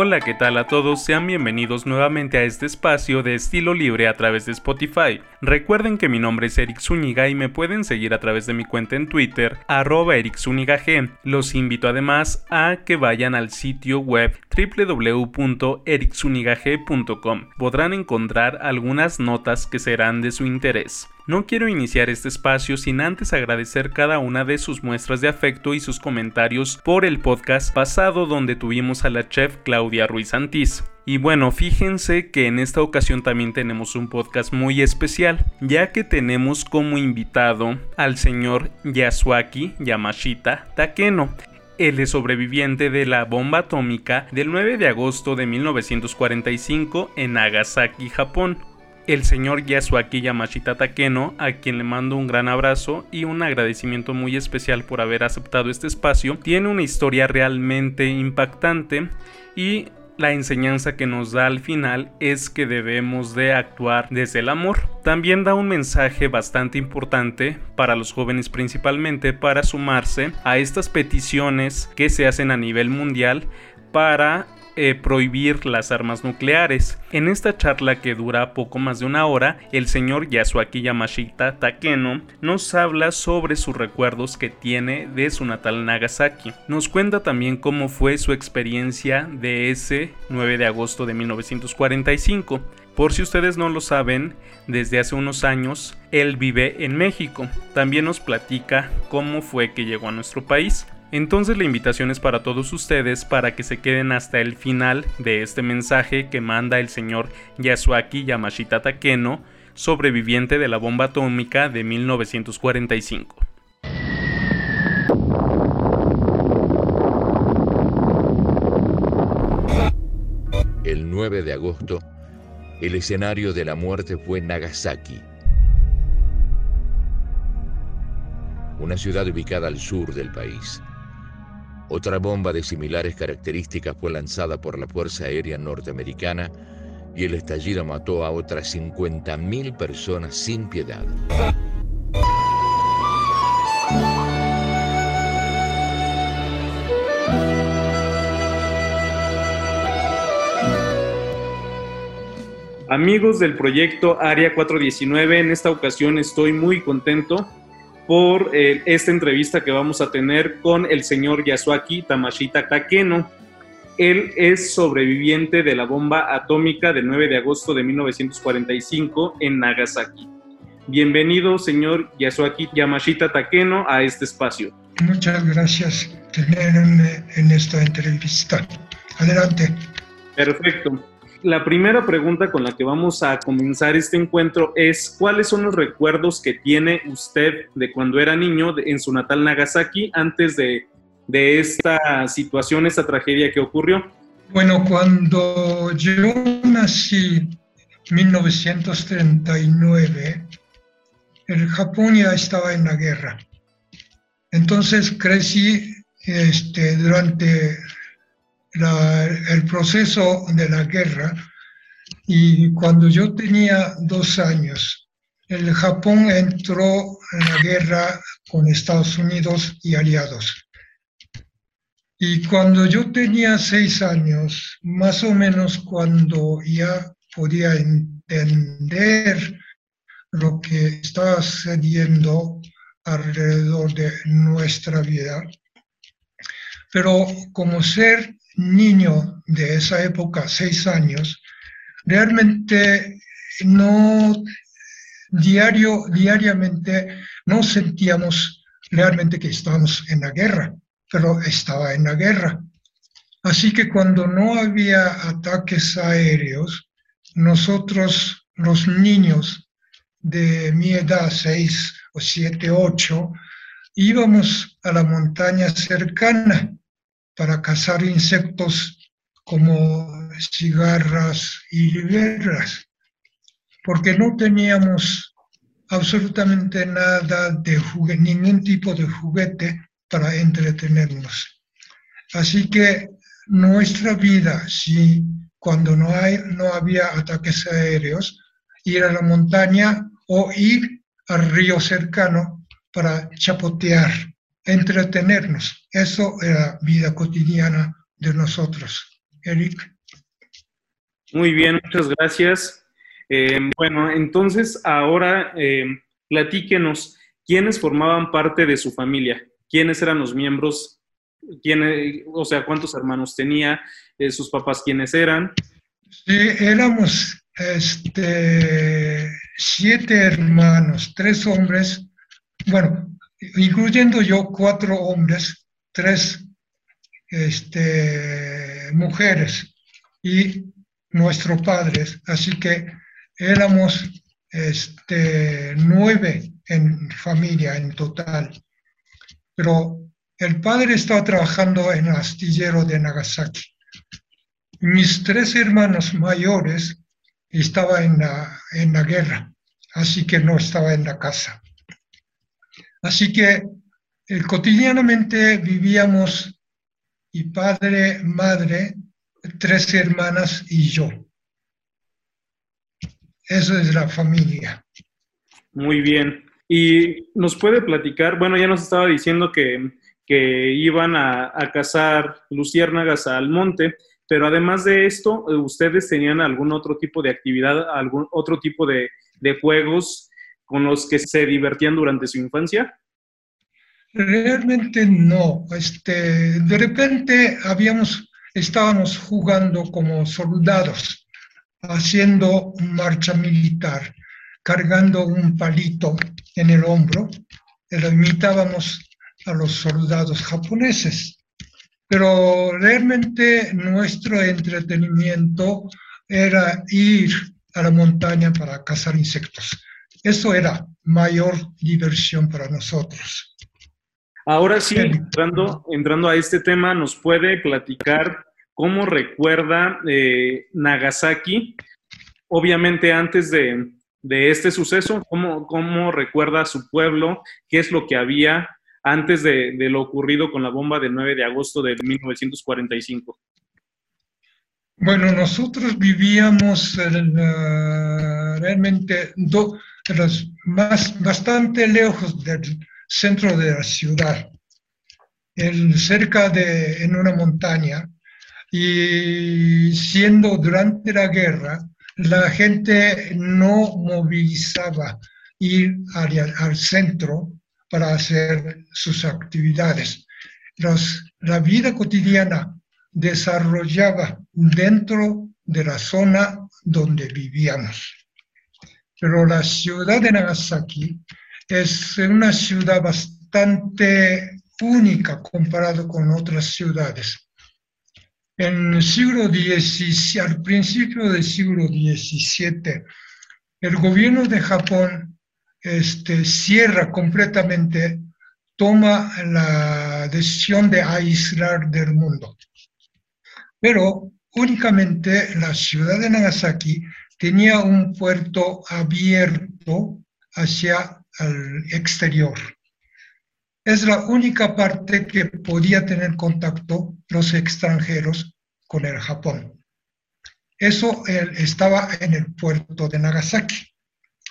Hola, ¿qué tal a todos? Sean bienvenidos nuevamente a este espacio de estilo libre a través de Spotify. Recuerden que mi nombre es Eric Zúñiga y me pueden seguir a través de mi cuenta en Twitter, arroba G. Los invito además a que vayan al sitio web www.ericsunigag.com. Podrán encontrar algunas notas que serán de su interés. No quiero iniciar este espacio sin antes agradecer cada una de sus muestras de afecto y sus comentarios por el podcast pasado donde tuvimos a la chef Claudia Ruiz Antís. Y bueno, fíjense que en esta ocasión también tenemos un podcast muy especial, ya que tenemos como invitado al señor Yasuaki Yamashita Takeno. Es sobreviviente de la bomba atómica del 9 de agosto de 1945 en Nagasaki, Japón el señor Yasuaki Yamashita Takeno, a quien le mando un gran abrazo y un agradecimiento muy especial por haber aceptado este espacio, tiene una historia realmente impactante y la enseñanza que nos da al final es que debemos de actuar desde el amor. También da un mensaje bastante importante para los jóvenes principalmente para sumarse a estas peticiones que se hacen a nivel mundial para eh, prohibir las armas nucleares. En esta charla que dura poco más de una hora, el señor Yasuaki Yamashita Takeno nos habla sobre sus recuerdos que tiene de su natal Nagasaki. Nos cuenta también cómo fue su experiencia de ese 9 de agosto de 1945. Por si ustedes no lo saben, desde hace unos años él vive en México. También nos platica cómo fue que llegó a nuestro país. Entonces la invitación es para todos ustedes para que se queden hasta el final de este mensaje que manda el señor Yasuaki Yamashita Takeno, sobreviviente de la bomba atómica de 1945. El 9 de agosto, el escenario de la muerte fue Nagasaki, una ciudad ubicada al sur del país. Otra bomba de similares características fue lanzada por la Fuerza Aérea Norteamericana y el estallido mató a otras 50.000 personas sin piedad. Amigos del proyecto Área 419, en esta ocasión estoy muy contento por eh, esta entrevista que vamos a tener con el señor Yasuaki Tamashita Takeno. Él es sobreviviente de la bomba atómica del 9 de agosto de 1945 en Nagasaki. Bienvenido, señor Yasuaki Yamashita Takeno, a este espacio. Muchas gracias por tenerme en esta entrevista. Adelante. Perfecto. La primera pregunta con la que vamos a comenzar este encuentro es ¿cuáles son los recuerdos que tiene usted de cuando era niño en su natal Nagasaki antes de, de esta situación, esta tragedia que ocurrió? Bueno, cuando yo nací en 1939, el Japón ya estaba en la guerra. Entonces crecí este, durante el proceso de la guerra y cuando yo tenía dos años, el Japón entró en la guerra con Estados Unidos y aliados. Y cuando yo tenía seis años, más o menos cuando ya podía entender lo que estaba sucediendo alrededor de nuestra vida, pero como ser niño de esa época, seis años, realmente no diario, diariamente no sentíamos realmente que estábamos en la guerra, pero estaba en la guerra. Así que cuando no había ataques aéreos, nosotros, los niños de mi edad, seis o siete, ocho, íbamos a la montaña cercana para cazar insectos como cigarras y liberas, porque no teníamos absolutamente nada de juguete, ningún tipo de juguete para entretenernos. Así que nuestra vida, si cuando no, hay, no había ataques aéreos, ir a la montaña o ir al río cercano para chapotear entretenernos. Eso era vida cotidiana de nosotros Eric. Muy bien, muchas gracias. Eh, bueno, entonces ahora eh, platíquenos, ¿quiénes formaban parte de su familia? ¿Quiénes eran los miembros? ¿Quién, o sea, ¿cuántos hermanos tenía? Eh, ¿Sus papás quiénes eran? Sí, éramos este, siete hermanos, tres hombres, bueno, incluyendo yo, cuatro hombres, tres este, mujeres y nuestros padres. Así que éramos este, nueve en familia en total. Pero el padre estaba trabajando en el astillero de Nagasaki. Mis tres hermanos mayores estaban en la, en la guerra, así que no estaba en la casa. Así que eh, cotidianamente vivíamos y padre, madre, tres hermanas y yo. Eso es la familia. Muy bien. Y nos puede platicar, bueno, ya nos estaba diciendo que, iban a, a, cazar luciérnagas al monte, pero además de esto, ¿ustedes tenían algún otro tipo de actividad, algún otro tipo de, de juegos con los que se divertían durante su infancia? Realmente no. Este, de repente habíamos, estábamos jugando como soldados, haciendo marcha militar, cargando un palito en el hombro, lo imitábamos a los soldados japoneses. Pero realmente nuestro entretenimiento era ir a la montaña para cazar insectos. Eso era mayor diversión para nosotros. Ahora sí, entrando, entrando a este tema, ¿nos puede platicar cómo recuerda eh, Nagasaki? Obviamente antes de, este suceso, ¿cómo, ¿cómo, recuerda su pueblo? ¿Qué es lo que había antes de, lo ocurrido con la bomba del 9 de agosto de 1945? Bueno, nosotros vivíamos realmente más, bastante lejos del centro de la ciudad, cerca de, en una montaña, y siendo durante la guerra, la gente no movilizaba ir al, centro para hacer sus actividades. la vida cotidiana desarrollaba dentro de la zona donde vivíamos. Pero la ciudad de Nagasaki es una ciudad bastante única comparado con otras ciudades. En el siglo XVII, al principio del siglo XVII, el gobierno de Japón este, cierra completamente, toma la decisión de aislar del mundo. Pero únicamente la ciudad de Nagasaki tenía un puerto abierto hacia al exterior. Es la única parte que podía tener contacto los extranjeros con el Japón. Eso estaba en el puerto de Nagasaki.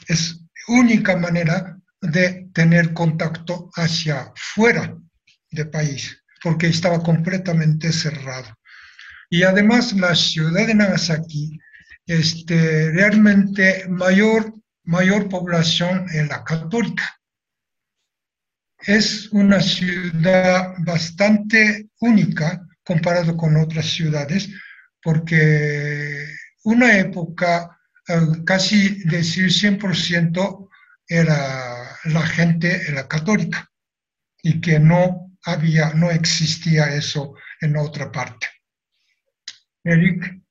Es única manera de tener contacto hacia fuera del país, porque estaba completamente cerrado. Y además la ciudad de Nagasaki, este, realmente mayor mayor población en la católica. Es una ciudad bastante única comparado con otras ciudades, porque una época, eh, casi decir 100%, era la gente era católica y que no había, no existía eso en otra parte. Eric.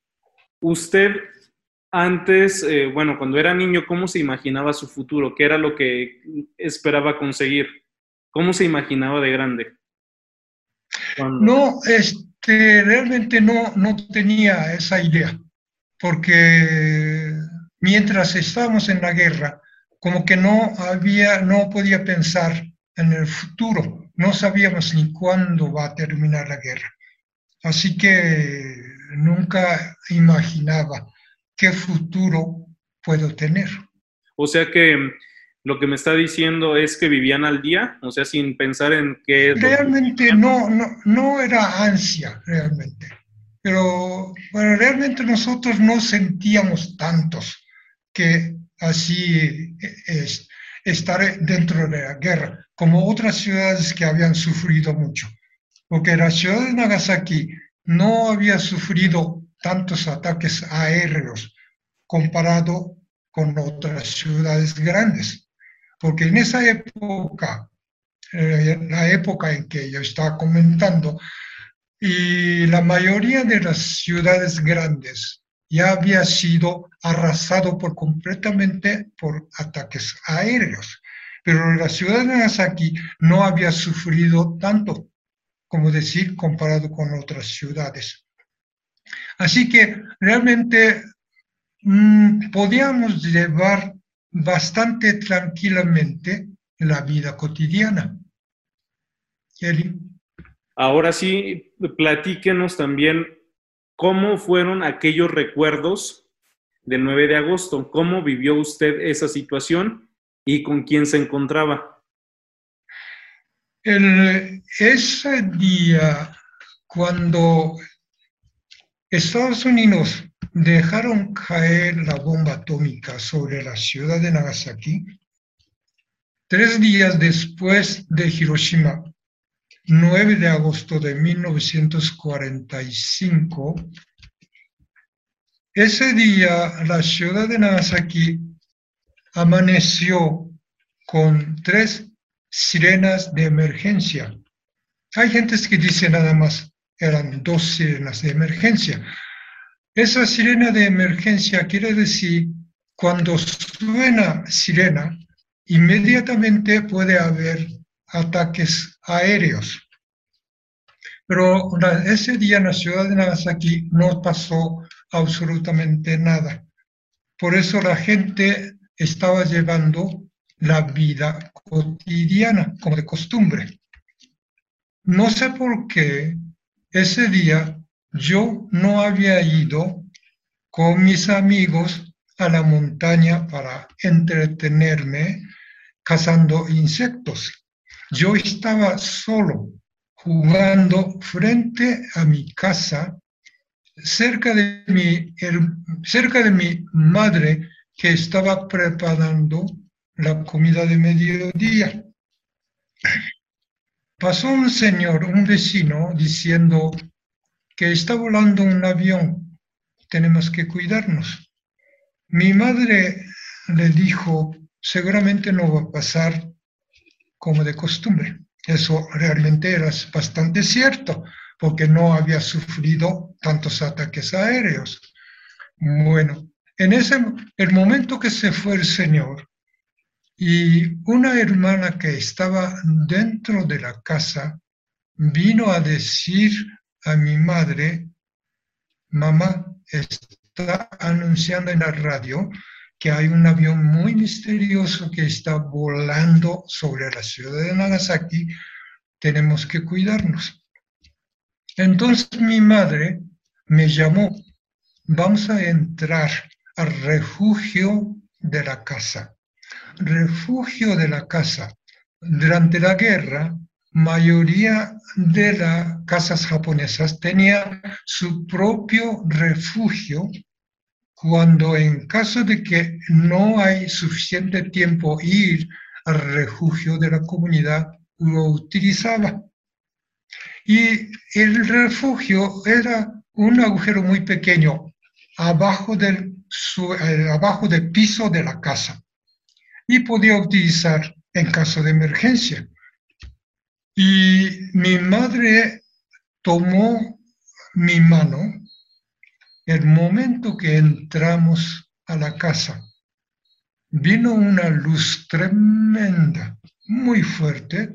Usted antes, eh, bueno, cuando era niño, ¿cómo se imaginaba su futuro? ¿Qué era lo que esperaba conseguir? ¿Cómo se imaginaba de grande? No, este, realmente no, no tenía esa idea, porque mientras estábamos en la guerra, como que no había, no podía pensar en el futuro, no sabíamos ni cuándo va a terminar la guerra. Así que nunca imaginaba qué futuro puedo tener. O sea que mm, lo que me está diciendo es que vivían al día, o sea, sin pensar en qué... realmente no, no, no era ansia, realmente. pero bueno, realmente nosotros no sentíamos tantos que así es, estar dentro de la guerra, como otras ciudades que habían sufrido mucho, porque la ciudad de Nagasaki no había sufrido tantos ataques aéreos comparado con otras ciudades grandes, porque en esa época, eh, la época en que yo estaba comentando, y la mayoría de las ciudades grandes ya había sido arrasado por completamente por ataques aéreos. Pero la ciudad de Nagasaki no había sufrido tanto, como decir, comparado con otras ciudades. Así que realmente mm, podíamos llevar bastante tranquilamente la vida cotidiana. Ahora sí, platíquenos también cómo fueron aquellos recuerdos del 9 de agosto, cómo vivió usted esa situación y con quién se encontraba. ese día, cuando Estados Unidos dejaron caer la bomba atómica sobre la ciudad de Nagasaki, tres días después de Hiroshima, 9 de agosto de 1945, ese día la ciudad de Nagasaki amaneció con tres sirenas de emergencia. Hay gente que dice nada más, eran dos sirenas de emergencia. Esa sirena de emergencia quiere decir, cuando suena sirena, inmediatamente puede haber ataques aéreos. Pero ese día en la ciudad de Nagasaki no pasó absolutamente nada. Por eso la gente estaba llevando la vida cotidiana, como de costumbre. No sé por qué ese día yo no había ido con mis amigos a la montaña para entretenerme cazando insectos. Yo estaba solo jugando frente a mi casa, cerca de mi, cerca de mi madre que estaba preparando la comida de mediodía. Pasó un señor, un vecino, diciendo que está volando un avión, tenemos que cuidarnos. Mi madre le dijo, seguramente no va a pasar como de costumbre. Eso realmente era bastante cierto, porque no había sufrido tantos ataques aéreos. Bueno, en ese el momento que se fue el Señor y una hermana que estaba dentro de la casa vino a decir a mi madre, mamá, está anunciando en la radio que hay un avión muy misterioso que está volando sobre la ciudad de Nagasaki, tenemos que cuidarnos. Entonces mi madre me llamó, vamos a entrar al refugio de la casa. Refugio de la casa. Durante la guerra, mayoría de las casas japonesas tenía su propio refugio cuando en caso de que no hay suficiente tiempo ir al refugio de la comunidad, lo utilizaba. Y el refugio era un agujero muy pequeño abajo del, eh, abajo del piso de la casa y podía utilizar en caso de emergencia. Y mi madre tomó mi mano el momento que entramos a la casa, vino una luz tremenda, muy fuerte,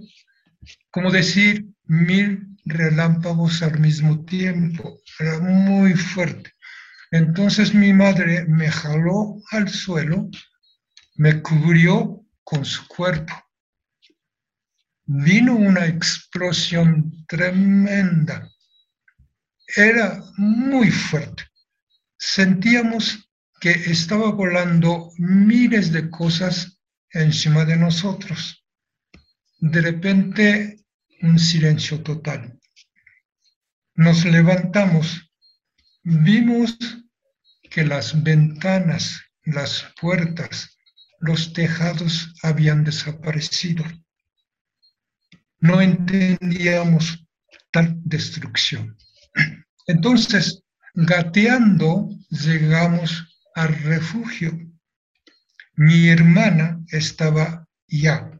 como decir mil relámpagos al mismo tiempo, era muy fuerte. Entonces mi madre me jaló al suelo, me cubrió con su cuerpo. Vino una explosión tremenda. Era muy fuerte sentíamos que estaba volando miles de cosas encima de nosotros. De repente, un silencio total. Nos levantamos vimos que las ventanas, las puertas, los tejados habían desaparecido. No entendíamos tal destrucción. Entonces, gateando, llegamos al refugio. Mi hermana estaba ya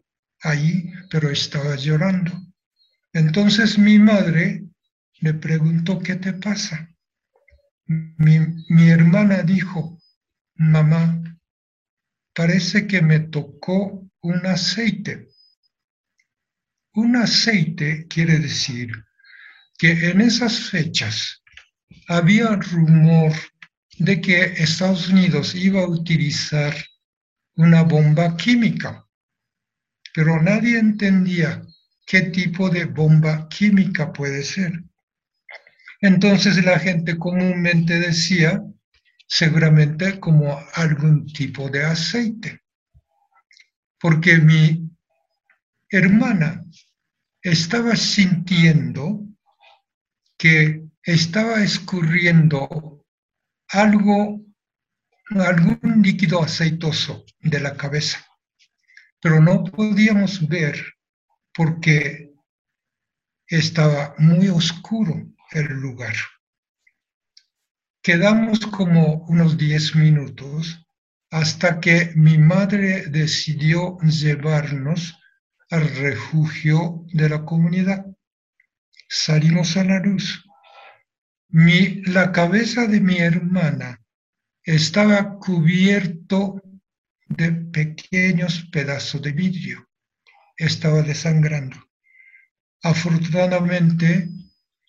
ahí, pero estaba llorando. Entonces mi madre le preguntó, ¿qué te pasa? Mi, mi hermana dijo, mamá, parece que me tocó un aceite. Un aceite quiere decir que en esas fechas había rumor de que Estados Unidos iba a utilizar una bomba química, pero nadie entendía qué tipo de bomba química puede ser. Entonces la gente comúnmente decía, seguramente como algún tipo de aceite, porque mi hermana estaba sintiendo que estaba escurriendo algo, algún líquido aceitoso de la cabeza, pero no podíamos ver porque estaba muy oscuro el lugar. Quedamos como unos 10 minutos hasta que mi madre decidió llevarnos al refugio de la comunidad. Salimos a la luz. Mi, la cabeza de mi hermana estaba cubierto de pequeños pedazos de vidrio. Estaba desangrando. Afortunadamente,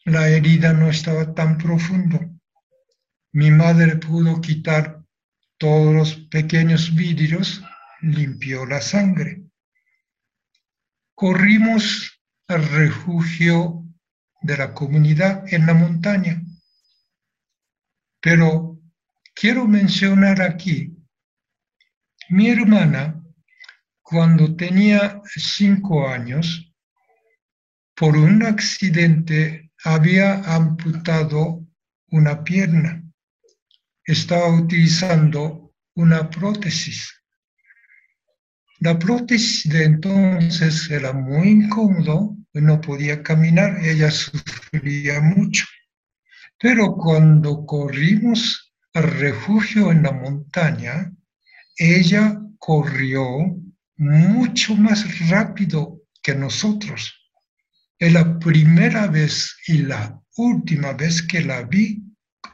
la herida no estaba tan profundo. Mi madre pudo quitar todos los pequeños vidrios, limpió la sangre. Corrimos al refugio de la comunidad en la montaña. Pero quiero mencionar aquí, mi hermana, cuando tenía cinco años, por un accidente había amputado una pierna. Estaba utilizando una prótesis. La prótesis de entonces era muy incómodo, no podía caminar, ella sufría mucho. Pero cuando corrimos al refugio en la montaña, ella corrió mucho más rápido que nosotros. Es la primera vez y la última vez que la vi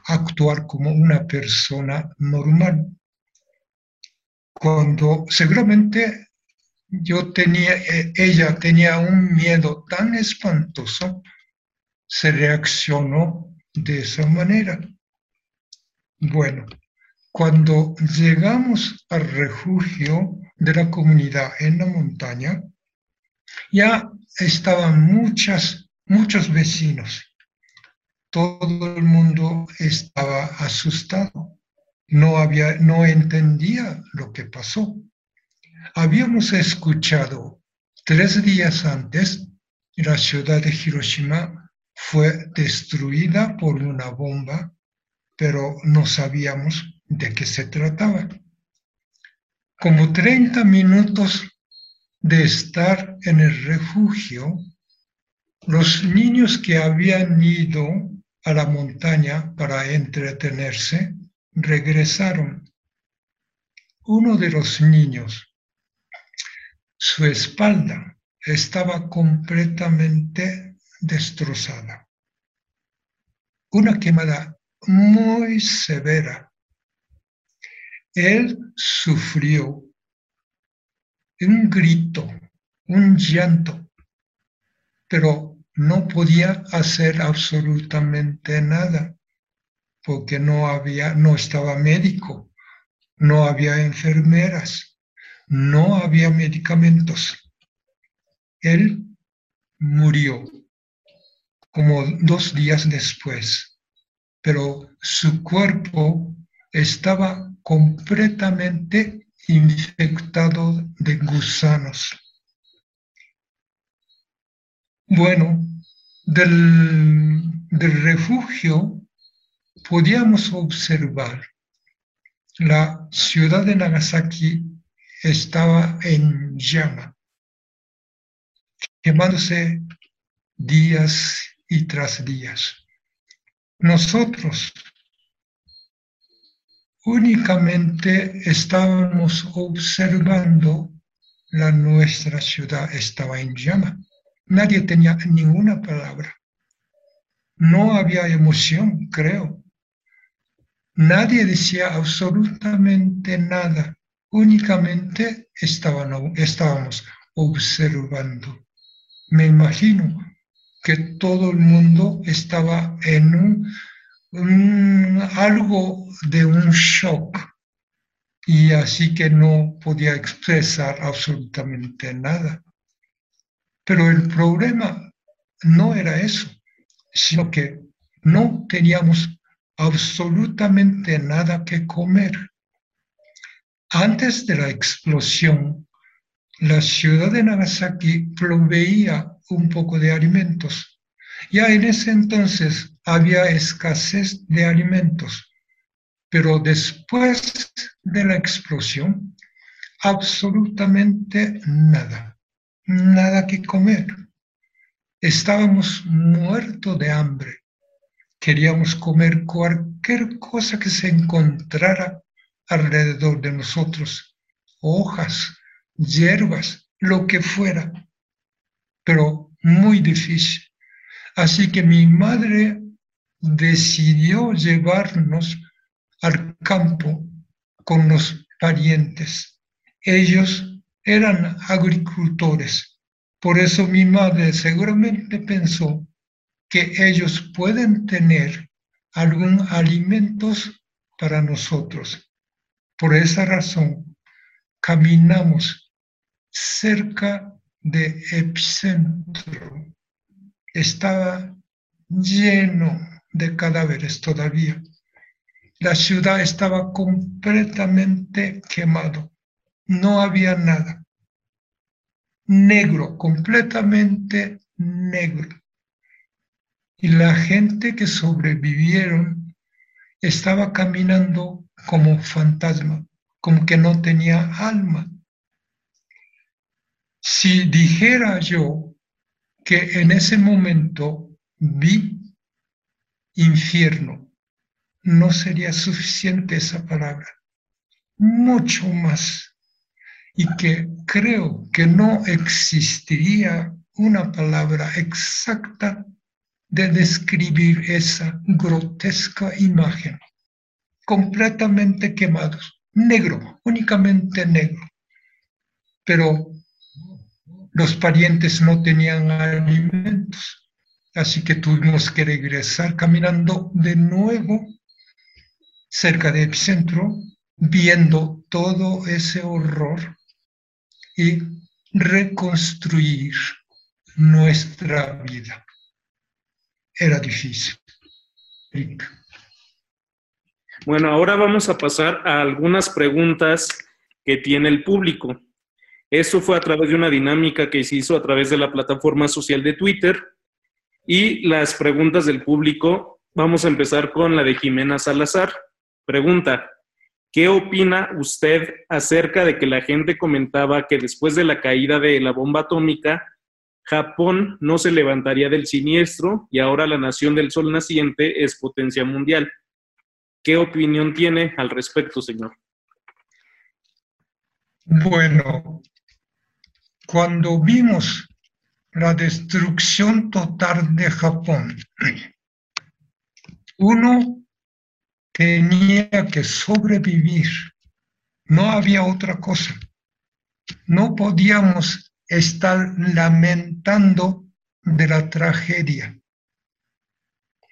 actuar como una persona normal. Cuando seguramente yo tenía, eh, ella tenía un miedo tan espantoso, se reaccionó de esa manera. Bueno, cuando llegamos al refugio de la comunidad en la montaña, ya estaban muchas, muchos vecinos. Todo el mundo estaba asustado. No, había, no entendía lo que pasó. Habíamos escuchado tres días antes la ciudad de Hiroshima fue destruida por una bomba, pero no sabíamos de qué se trataba. Como 30 minutos de estar en el refugio, los niños que habían ido a la montaña para entretenerse regresaron. Uno de los niños, su espalda estaba completamente destrozada. Una quemada muy severa. Él sufrió un grito, un llanto, pero no podía hacer absolutamente nada porque no había, no estaba médico, no había enfermeras, no había medicamentos. Él murió como dos días después, pero su cuerpo estaba completamente infectado de gusanos. Bueno, del, del refugio podíamos observar la ciudad de Nagasaki estaba en llama, quemándose días y tras días. Nosotros únicamente estábamos observando la nuestra ciudad estaba en llama. Nadie tenía ninguna palabra. No había emoción, creo. Nadie decía absolutamente nada. Únicamente estábamos observando. Me imagino que todo el mundo estaba en un, algo de un shock y así que no podía expresar absolutamente nada. Pero el problema no era eso, sino que no teníamos absolutamente nada que comer. Antes de la explosión, la ciudad de Nagasaki proveía un poco de alimentos. Ya en ese entonces había escasez de alimentos, pero después de la explosión, absolutamente nada, nada que comer. Estábamos muertos de hambre. Queríamos comer cualquier cosa que se encontrara alrededor de nosotros, hojas, hierbas, lo que fuera, pero muy difícil. Así que mi madre decidió llevarnos al campo con los parientes. Ellos eran agricultores. Por eso mi madre seguramente pensó que ellos pueden tener algún alimentos para nosotros. Por esa razón, caminamos cerca de epicentro. Estaba lleno de cadáveres todavía. La ciudad estaba completamente quemado. No había nada. Negro, completamente negro. Y la gente que sobrevivieron estaba caminando como fantasma, como que no tenía alma. Si dijera yo que en ese momento vi infierno, no sería suficiente esa palabra, mucho más. Y que creo que no existiría una palabra exacta de describir esa grotesca imagen. Completamente quemados, negro, únicamente negro. Pero los parientes no tenían alimentos, así que tuvimos que regresar caminando de nuevo cerca del epicentro, viendo todo ese horror y reconstruir nuestra vida. Era difícil. Bueno, ahora vamos a pasar a algunas preguntas que tiene el público. Esto fue a través de una dinámica que se hizo a través de la plataforma social de Twitter. Y las preguntas del público, vamos a empezar con la de Jimena Salazar. Pregunta, ¿qué opina usted acerca de que la gente comentaba que después de la caída de la bomba atómica, Japón no se levantaría del siniestro y ahora la nación del sol naciente es potencia mundial? ¿Qué opinión tiene al respecto, señor? Bueno, cuando vimos la destrucción total de Japón, uno tenía que sobrevivir. No había otra cosa. No podíamos estar lamentando de la tragedia.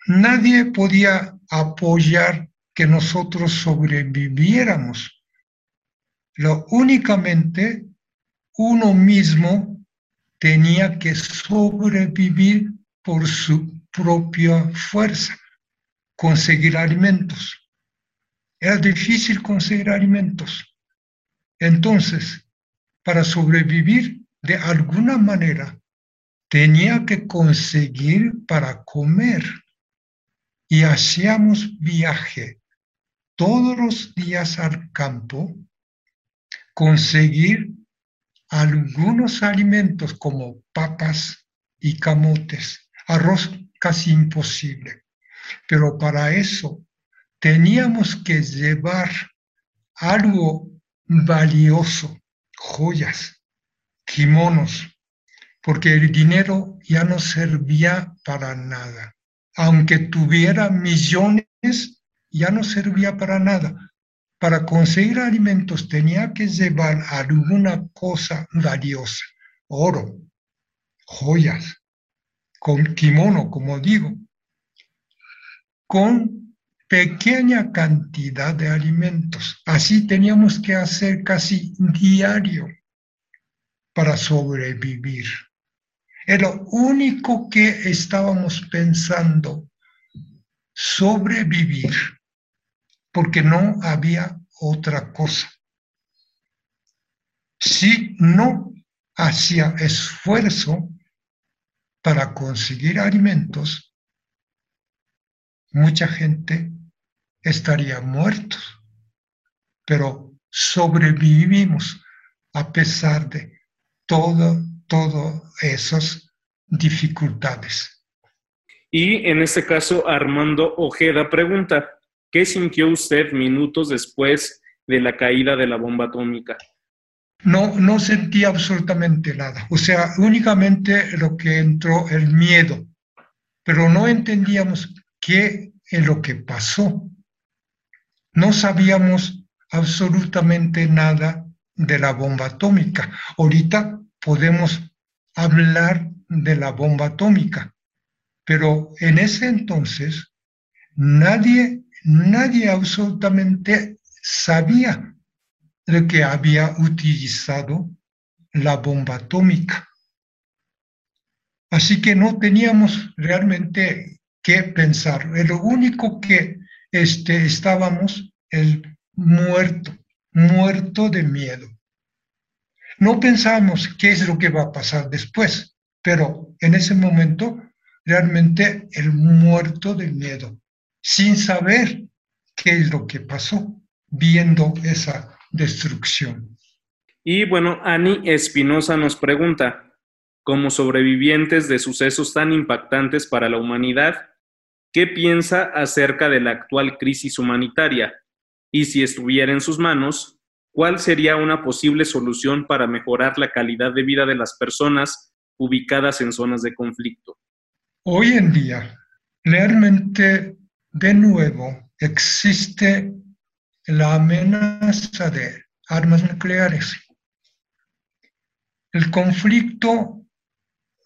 Nadie podía apoyar que nosotros sobreviviéramos. Lo únicamente uno mismo tenía que sobrevivir por su propia fuerza conseguir alimentos. Era difícil conseguir alimentos. Entonces, para sobrevivir de alguna manera, tenía que conseguir para comer. y hacíamos viaje todos los días al campo, conseguir algunos alimentos como papas y camotes, arroz casi imposible. Pero para eso teníamos que llevar algo valioso, joyas, kimonos, porque el dinero ya no servía para nada. Aunque tuviera millones, ya no servía para nada. Para conseguir alimentos tenía que llevar alguna cosa valiosa, oro, joyas, con kimono, como digo, con pequeña cantidad de alimentos. Así teníamos que hacer casi diario para sobrevivir. Es lo único que estábamos pensando, sobrevivir, porque no había otra cosa. Si no hacía esfuerzo para conseguir alimentos, mucha gente estaría muertos, pero sobrevivimos a pesar de todo todas esas dificultades. Y en este caso, Armando Ojeda pregunta, ¿qué sintió usted minutos después de la caída de la bomba atómica? No, no sentí absolutamente nada. O sea, únicamente lo que entró el miedo, pero no entendíamos qué es lo que pasó. No sabíamos absolutamente nada de la bomba atómica. Ahorita podemos hablar de la bomba atómica, pero en ese entonces nadie, nadie absolutamente sabía de que había utilizado la bomba atómica. Así que no teníamos realmente que pensar. Lo único que este, estábamos el muerto, muerto de miedo. No pensamos qué es lo que va a pasar después, pero en ese momento realmente el muerto del miedo, sin saber qué es lo que pasó, viendo esa destrucción. Y bueno, Ani Espinosa nos pregunta, como sobrevivientes de sucesos tan impactantes para la humanidad, ¿qué piensa acerca de la actual crisis humanitaria? Y si estuviera en sus manos, ¿cuál sería una posible solución para mejorar la calidad de vida de las personas ubicadas en zonas de conflicto? Hoy en día, realmente, de nuevo, existe la amenaza de armas nucleares. El conflicto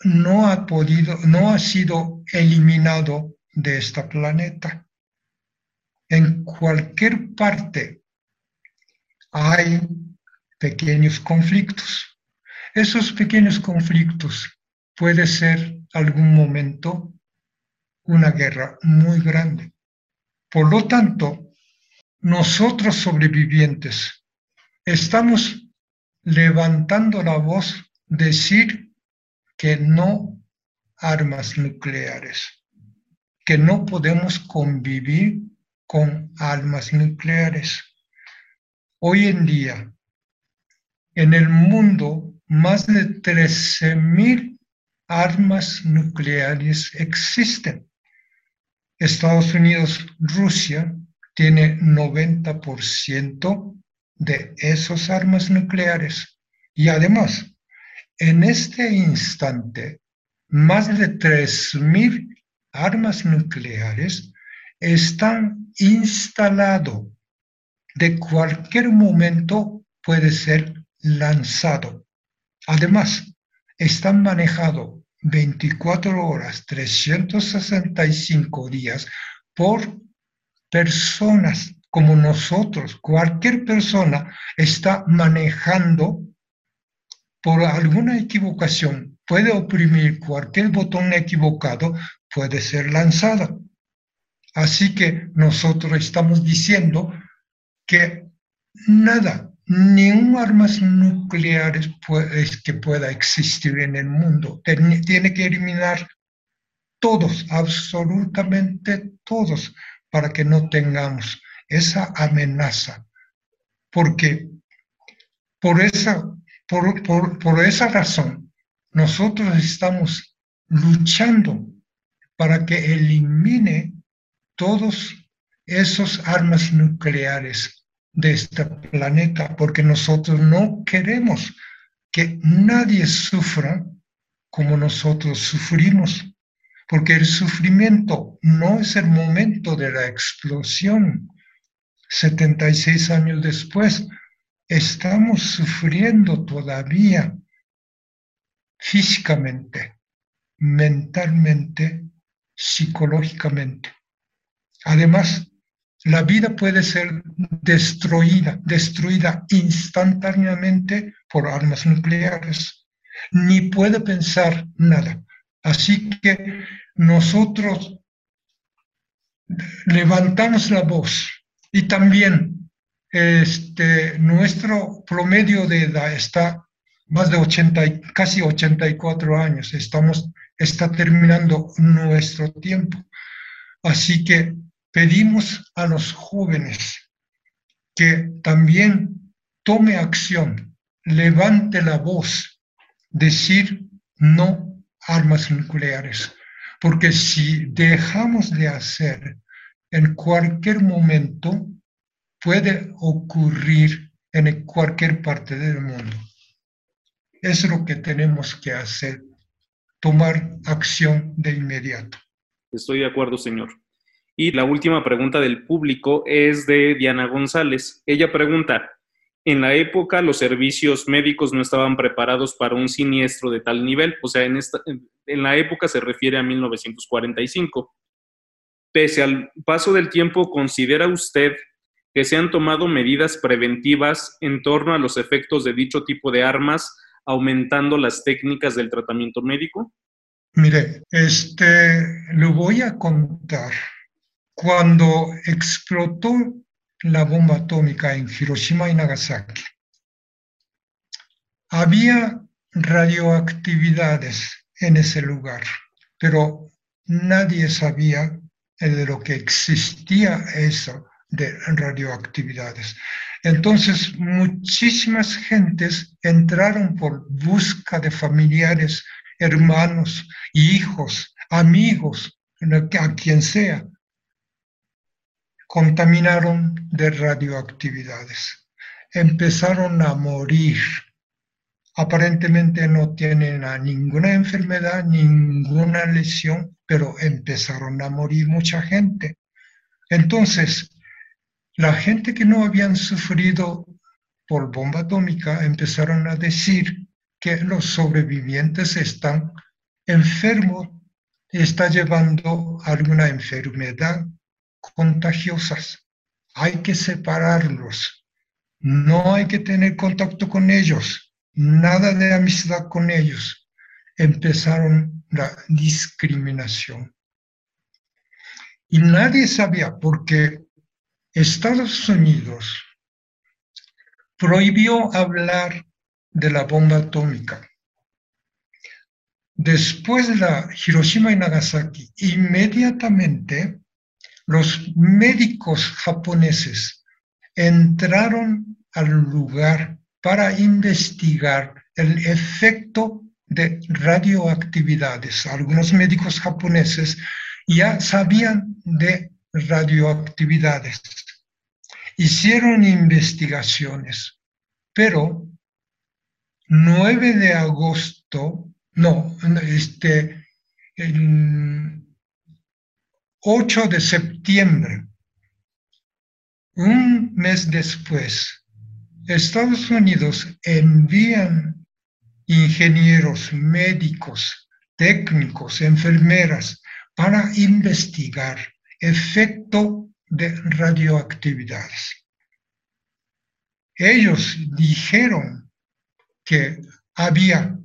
no ha podido, no ha sido eliminado de este planeta. En cualquier parte hay pequeños conflictos. Esos pequeños conflictos puede ser algún momento una guerra muy grande. Por lo tanto, nosotros sobrevivientes estamos levantando la voz, decir que no armas nucleares, que no podemos convivir con armas nucleares. Hoy en día, en el mundo, más de 13.000 armas nucleares existen. Estados Unidos, Rusia, tiene 90% de esas armas nucleares. Y además, en este instante, más de 3.000 armas nucleares están instaladas de cualquier momento puede ser lanzado. Además, están manejados 24 horas, 365 días por personas como nosotros. Cualquier persona está manejando por alguna equivocación, puede oprimir cualquier botón equivocado, puede ser lanzado. Así que nosotros estamos diciendo que nada, ningún armas nucleares que pueda existir en el mundo. Tiene que eliminar todos, absolutamente todos, para que no tengamos esa amenaza. Porque por esa, por, por esa razón, nosotros estamos luchando para que elimine todos esos armas nucleares de este planeta, porque nosotros no queremos que nadie sufra como nosotros sufrimos, porque el sufrimiento no es el momento de la explosión. 76 años después, estamos sufriendo todavía físicamente, mentalmente, psicológicamente. Además, la vida puede ser destruida, destruida instantáneamente por armas nucleares. Ni puede pensar nada. Así que nosotros levantamos la voz y también este, nuestro promedio de edad está más de 80, casi 84 años. Estamos, está terminando nuestro tiempo. Así que pedimos a los jóvenes que también tome acción, levante la voz, decir no armas nucleares, porque si dejamos de hacer en cualquier momento, puede ocurrir en cualquier parte del mundo. Es lo que tenemos que hacer, tomar acción de inmediato. Estoy de acuerdo, señor. Y la última pregunta del público es de Diana González. Ella pregunta, en la época los servicios médicos no estaban preparados para un siniestro de tal nivel, o sea, en, esta, en la época se refiere a 1945. Pese al paso del tiempo, ¿considera usted que se han tomado medidas preventivas en torno a los efectos de dicho tipo de armas, aumentando las técnicas del tratamiento médico? Mire, este, lo voy a contar cuando explotó la bomba atómica en Hiroshima y Nagasaki, había radioactividades en ese lugar, pero nadie sabía de lo que existía eso de radioactividades. Entonces, muchísimas gentes entraron por busca de familiares, hermanos, hijos, amigos, a quien sea, contaminaron de radioactividades. Empezaron a morir. Aparentemente no tienen ninguna enfermedad, ninguna lesión, pero empezaron a morir mucha gente. Entonces, la gente que no habían sufrido por bomba atómica empezaron a decir que los sobrevivientes están enfermos, está llevando alguna enfermedad contagiosas. Hay que separarlos. No hay que tener contacto con ellos. Nada de amistad con ellos. Empezaron la discriminación. Y nadie sabía porque Estados Unidos prohibió hablar de la bomba atómica. Después de la Hiroshima y Nagasaki, inmediatamente los médicos japoneses entraron al lugar para investigar el efecto de radioactividades. Algunos médicos japoneses ya sabían de radioactividades. Hicieron investigaciones, pero 9 de agosto, no, este, 8 de septiembre, un mes después, Estados Unidos envían ingenieros, médicos, técnicos, enfermeras para investigar efecto de radioactividades. Ellos dijeron que había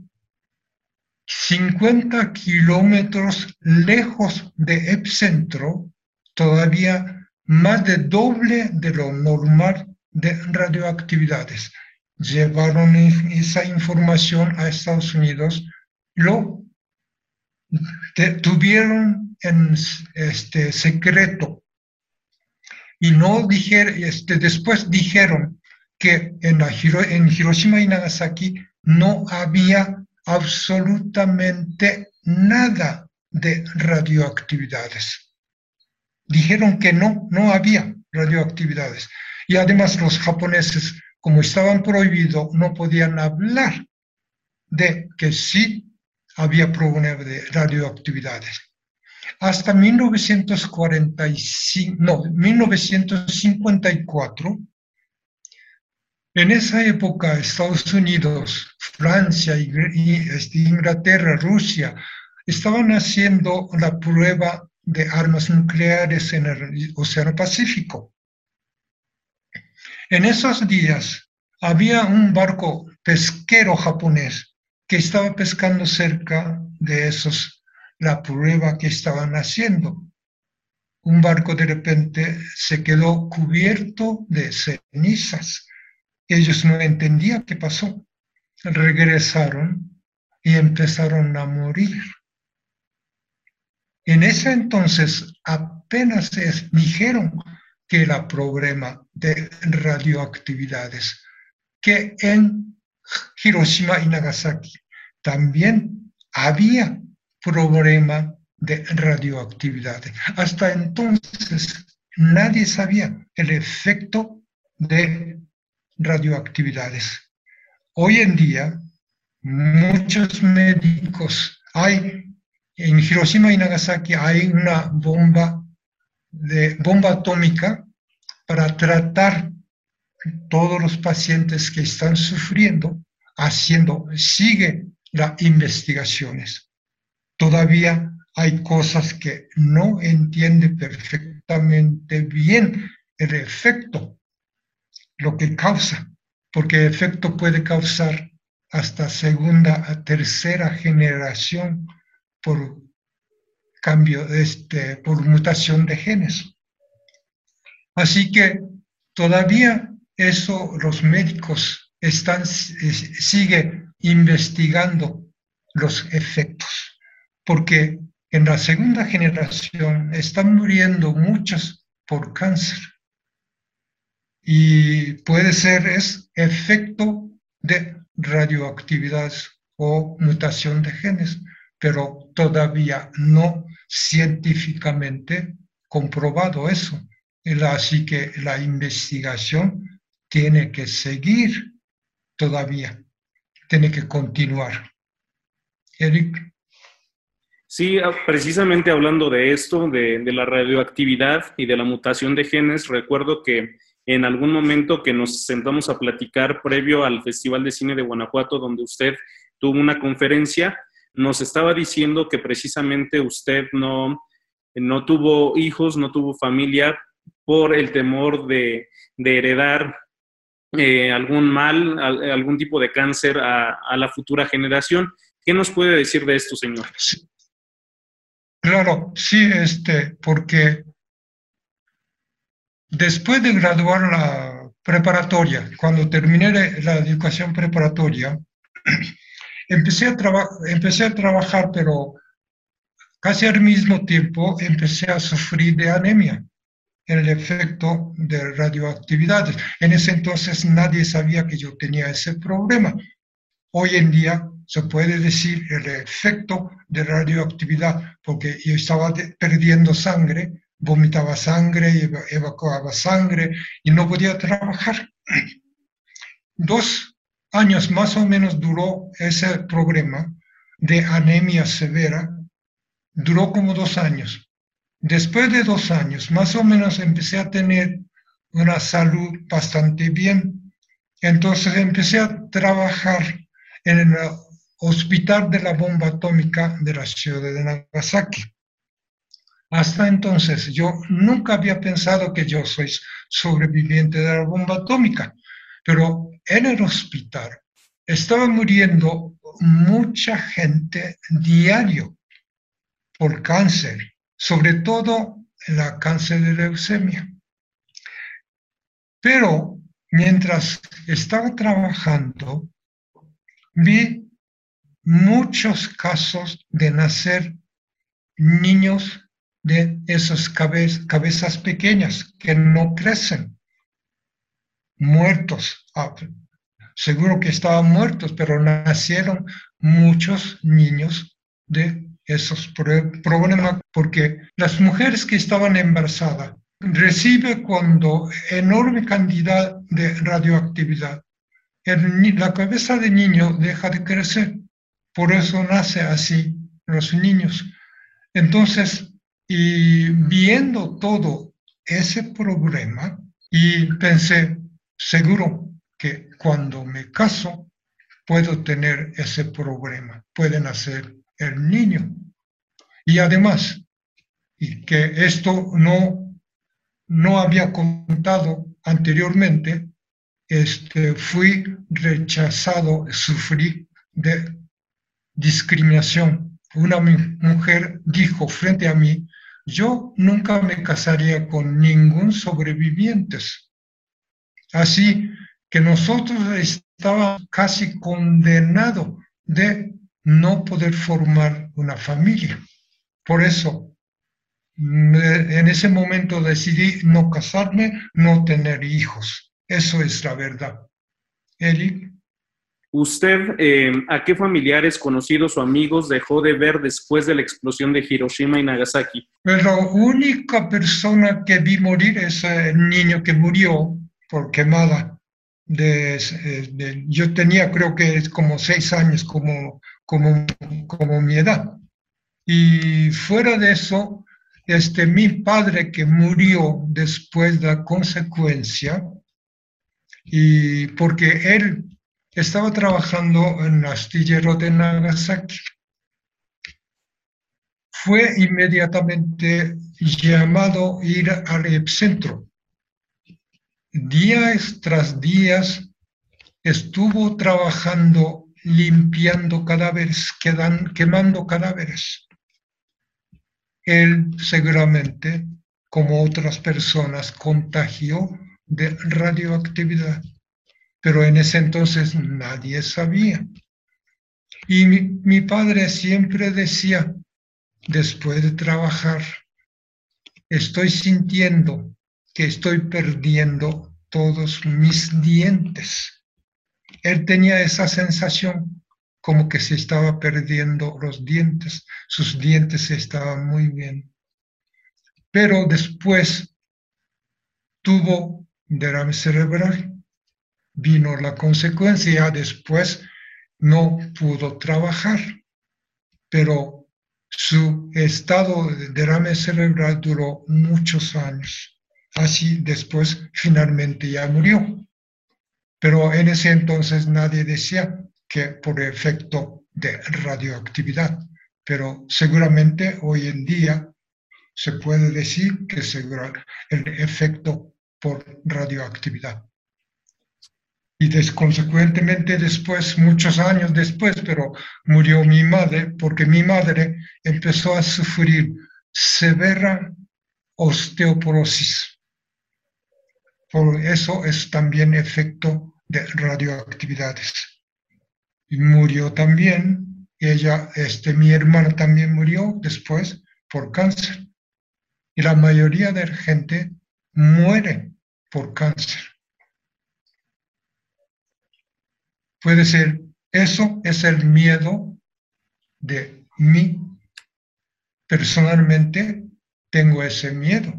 50 kilómetros lejos de epicentro, todavía más de doble de lo normal de radioactividades. Llevaron esa información a Estados Unidos, lo tuvieron en este secreto y no dijeron, este, después dijeron que en, la, en Hiroshima y Nagasaki no había absolutamente nada de radioactividades. Dijeron que no, no había radioactividades. Y además los japoneses, como estaban prohibidos, no podían hablar de que sí había problema de radioactividades. Hasta 1945, no, 1954, en esa época Estados Unidos, Francia, este, Inglaterra, Rusia, estaban haciendo la prueba de armas nucleares en el Océano Pacífico. En esos días había un barco pesquero japonés que estaba pescando cerca de esos, la prueba que estaban haciendo. Un barco de repente se quedó cubierto de cenizas. Ellos no entendían qué pasó. Regresaron y empezaron a morir. En ese entonces apenas dijeron que era problema de radioactividades, que en Hiroshima y Nagasaki también había problema de radioactividad. Hasta entonces nadie sabía el efecto de radioactividades. Hoy en día muchos médicos hay en Hiroshima y Nagasaki hay una bomba de bomba atómica para tratar todos los pacientes que están sufriendo, haciendo, sigue las investigaciones. Todavía hay cosas que no entiende perfectamente bien el efecto, lo que causa, porque el efecto puede causar hasta segunda, tercera generación por cambio, este, por mutación de genes. Así que todavía eso los médicos están, sigue investigando los efectos, porque en la segunda generación están muriendo muchos por cáncer. Y puede ser es efecto de radioactividad o mutación de genes, pero todavía no científicamente comprobado eso. Así que la investigación tiene que seguir todavía, tiene que continuar. Eric. Sí, ah, precisamente hablando de esto, de, la radioactividad y de la mutación de genes, recuerdo que en algún momento que nos sentamos a platicar previo al Festival de Cine de Guanajuato, donde usted tuvo una conferencia, nos estaba diciendo que precisamente usted no, no tuvo hijos, no tuvo familia por el temor de, heredar eh, algún mal, algún tipo de cáncer a, la futura generación. ¿Qué nos puede decir de esto, señor? Claro, sí, este, porque después de graduar la preparatoria, cuando terminé la educación preparatoria, empecé a, empecé a trabajar, pero casi al mismo tiempo empecé a sufrir de anemia el efecto de radioactividades. En ese entonces nadie sabía que yo tenía ese problema. Hoy en día se puede decir el efecto de radioactividad, porque yo estaba perdiendo sangre, vomitaba sangre, evacuaba sangre y no podía trabajar. Dos años más o menos duró ese problema de anemia severa, duró como dos años. Después de dos años, más o menos empecé a tener una salud bastante bien. Entonces empecé a trabajar en el hospital de la bomba atómica de la ciudad de Nagasaki. Hasta entonces yo nunca había pensado que yo soy sobreviviente de la bomba atómica, pero en el hospital estaba muriendo mucha gente diario por cáncer, sobre todo la cáncer de leucemia. Pero mientras estaba trabajando, vi muchos casos de nacer niños de esas cabezas pequeñas que no crecen, muertos. Ah, seguro que estaban muertos, pero nacieron muchos niños de esos problemas, porque las mujeres que estaban embarazadas reciben cuando enorme cantidad de radioactividad. la cabeza de niño deja de crecer, por eso nace así los niños. Entonces, y viendo todo ese problema, y pensé, seguro que cuando me caso puedo tener ese problema, puede nacer el niño. Y además, y que esto no, no había contado anteriormente, este, fui rechazado, sufrí de discriminación. Una mujer dijo frente a mí, yo nunca me casaría con ningún sobreviviente. Así que nosotros estábamos casi condenados de no poder formar una familia. Por eso, en ese momento decidí no casarme, no tener hijos. Eso es la verdad. Eli. ¿Usted eh, a qué familiares, conocidos o amigos dejó de ver después de la explosión de Hiroshima y Nagasaki? Pues la única persona que vi morir es el niño que murió por quemada. De, yo tenía creo que como seis años como, como, como mi edad. Y fuera de eso, este, mi padre que murió después de la consecuencia, y porque él estaba trabajando en el astillero de Nagasaki. Fue inmediatamente llamado a ir al epicentro. Días tras días estuvo trabajando limpiando cadáveres, quemando cadáveres. Él seguramente, como otras personas, contagió de radioactividad pero en ese entonces nadie sabía. Y mi, padre siempre decía, después de trabajar, estoy sintiendo que estoy perdiendo todos mis dientes. Él tenía esa sensación como que se estaba perdiendo los dientes, sus dientes estaban muy bien. Pero después tuvo derrame cerebral vino la consecuencia, después no pudo trabajar, pero su estado de derrame cerebral duró muchos años. Así después finalmente ya murió. Pero en ese entonces nadie decía que por efecto de radioactividad. Pero seguramente hoy en día se puede decir que el efecto por radioactividad y consecuentemente después, muchos años después, pero murió mi madre porque mi madre empezó a sufrir severa osteoporosis. Por eso es también efecto de radioactividades. Y murió también, ella, este, mi hermana también murió después por cáncer. Y la mayoría de la gente muere por cáncer. Puede ser, eso es el miedo de mí. Personalmente tengo ese miedo.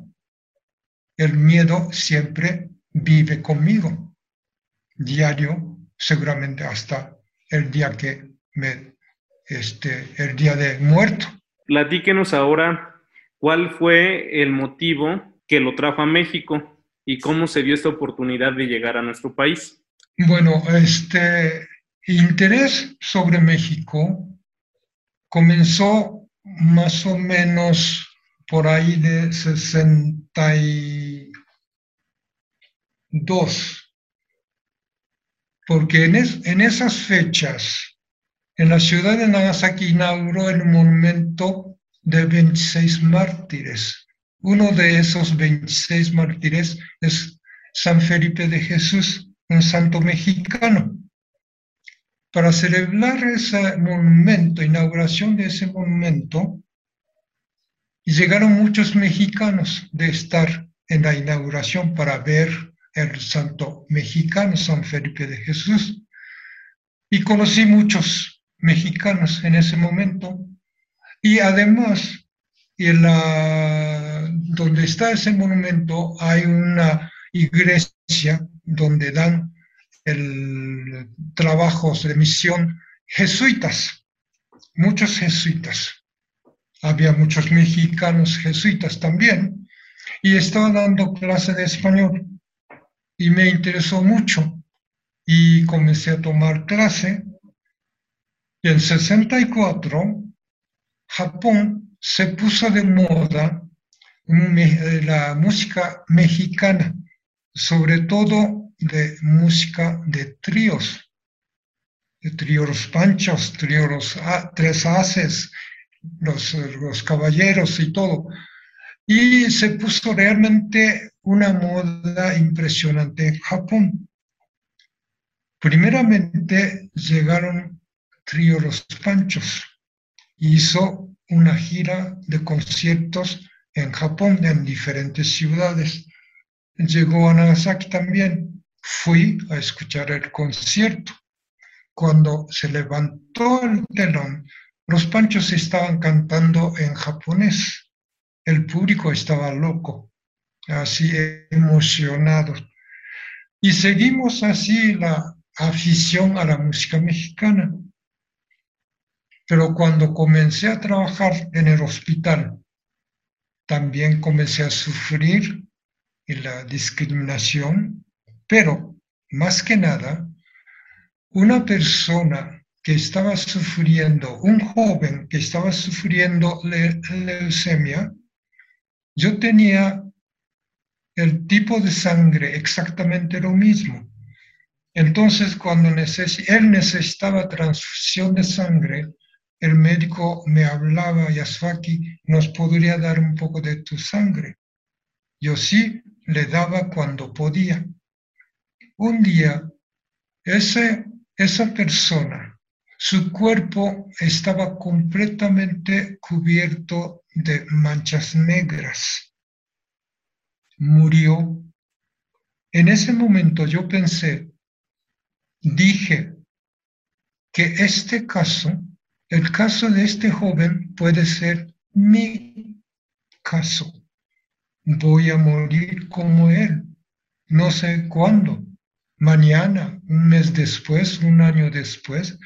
El miedo siempre vive conmigo, diario, seguramente hasta el día que me, este, el día de muerto. Platíquenos ahora cuál fue el motivo que lo trajo a México y cómo se dio esta oportunidad de llegar a nuestro país. Bueno, este interés sobre México comenzó más o menos por ahí de 62, porque en, en esas fechas, en la ciudad de Nagasaki inauguró el monumento de 26 mártires. Uno de esos 26 mártires es San Felipe de Jesús, un santo mexicano. para celebrar ese monumento, inauguración de ese monumento, llegaron muchos mexicanos de estar en la inauguración para ver el santo mexicano, San Felipe de Jesús. Y conocí muchos mexicanos en ese momento. Y además, en la, donde está ese monumento hay una iglesia donde dan el, trabajos de misión jesuitas, muchos jesuitas. Había muchos mexicanos jesuitas también y estaba dando clase de español y me interesó mucho y comencé a tomar clase. Y en 64, Japón se puso de moda la música mexicana, sobre todo de música de tríos, de tríos panchos, tríos tres haces, los, caballeros y todo. Y se puso realmente una moda impresionante en Japón. Primeramente llegaron Trío Los Panchos. Hizo una gira de conciertos en Japón, en diferentes ciudades. Llegó a Nagasaki también. Fui a escuchar el concierto. Cuando se levantó el telón, los panchos estaban cantando en japonés. El público estaba loco, así emocionado. Y seguimos así la afición a la música mexicana. Pero cuando comencé a trabajar en el hospital, también comencé a sufrir la discriminación, pero más que nada, una persona que estaba sufriendo, un joven que estaba sufriendo leucemia, yo tenía el tipo de sangre exactamente lo mismo. Entonces, cuando él necesitaba transfusión de sangre, el médico me hablaba, Yasuaki, ¿nos podría dar un poco de tu sangre? Yo sí le daba cuando podía. Un día, ese, esa persona su cuerpo estaba completamente cubierto de manchas negras. Murió. En ese momento yo pensé, dije que este caso, el caso de este joven puede ser mi caso. Voy a morir como él. No sé cuándo. Mañana, un mes después, un año después,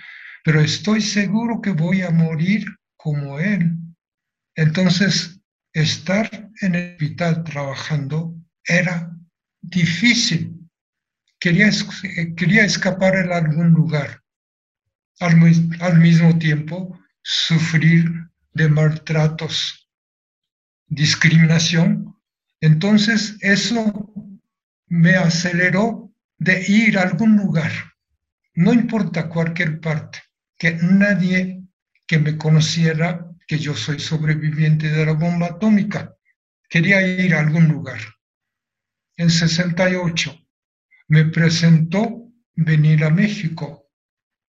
pero estoy seguro que voy a morir como él. Entonces, estar en el hospital trabajando era difícil. Quería, quería escapar en algún lugar. Al, al mismo tiempo, sufrir de maltratos, discriminación. Entonces, eso me aceleró de ir a algún lugar, no importa cualquier parte que nadie que me conociera que yo soy sobreviviente de la bomba atómica. Quería ir a algún lugar. En 68 me presentó venir a México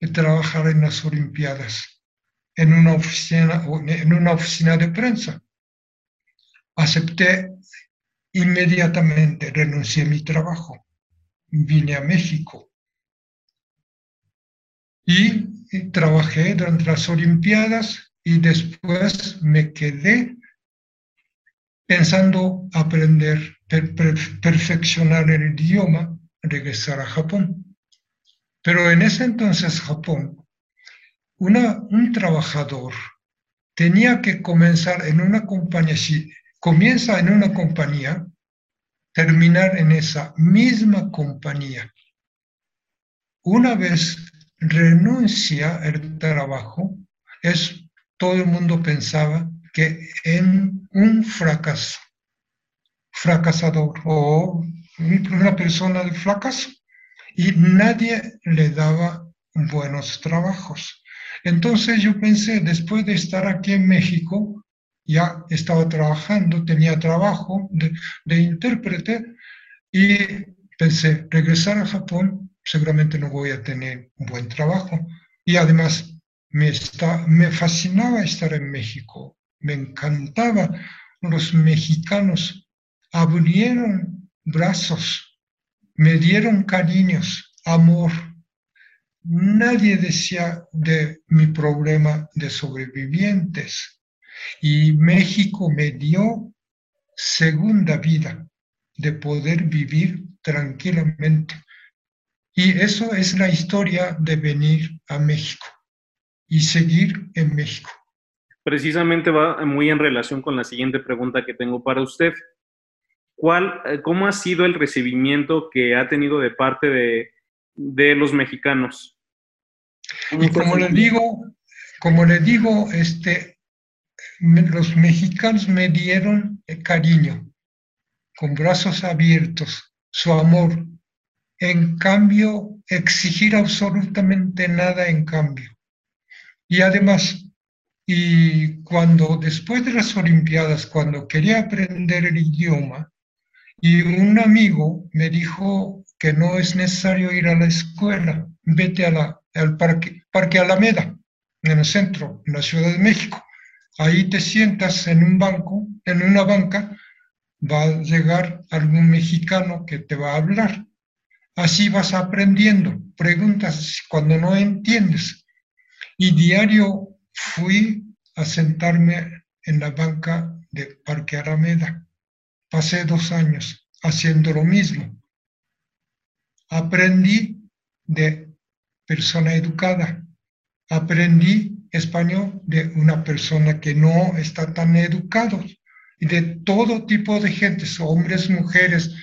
y trabajar en las Olimpiadas, en una oficina, en una oficina de prensa. Acepté inmediatamente, renuncié a mi trabajo, vine a México y trabajé durante las Olimpiadas y después me quedé pensando aprender, perfeccionar el idioma, regresar a Japón. Pero en ese entonces Japón, una, un trabajador tenía que comenzar en una compañía, comienza en una compañía, terminar en esa misma compañía. Una vez renuncia al trabajo, es todo el mundo pensaba que en un fracaso, fracasador o una persona de fracaso, y nadie le daba buenos trabajos. Entonces yo pensé, después de estar aquí en México, ya estaba trabajando, tenía trabajo de, intérprete, y pensé, regresar a Japón seguramente no voy a tener un buen trabajo. Y además me, está, me fascinaba estar en México, me encantaba. Los mexicanos abrieron brazos, me dieron cariños, amor. Nadie decía de mi problema de sobrevivientes. Y México me dio segunda vida de poder vivir tranquilamente. Y eso es la historia de venir a México y seguir en México. Precisamente va muy en relación con la siguiente pregunta que tengo para usted. ¿Cuál, eh, ¿Cómo ha sido el recibimiento que ha tenido de parte de, de los mexicanos? Y como le digo, como le digo, este, los mexicanos me dieron cariño, con brazos abiertos, su amor. En cambio, exigir absolutamente nada en cambio. Y además, y cuando después de las Olimpiadas, cuando quería aprender el idioma, y un amigo me dijo que no es necesario ir a la escuela, vete a la, al parque, parque Alameda, en el centro, en la Ciudad de México. Ahí te sientas en un banco, en una banca, va a llegar algún mexicano que te va a hablar. Así vas aprendiendo, preguntas cuando no entiendes. Y diario fui a sentarme en la banca de Parque Alameda. Pasé dos años haciendo lo mismo. Aprendí de persona educada. Aprendí español de una persona que no está tan educado y de todo tipo de gentes, hombres, mujeres,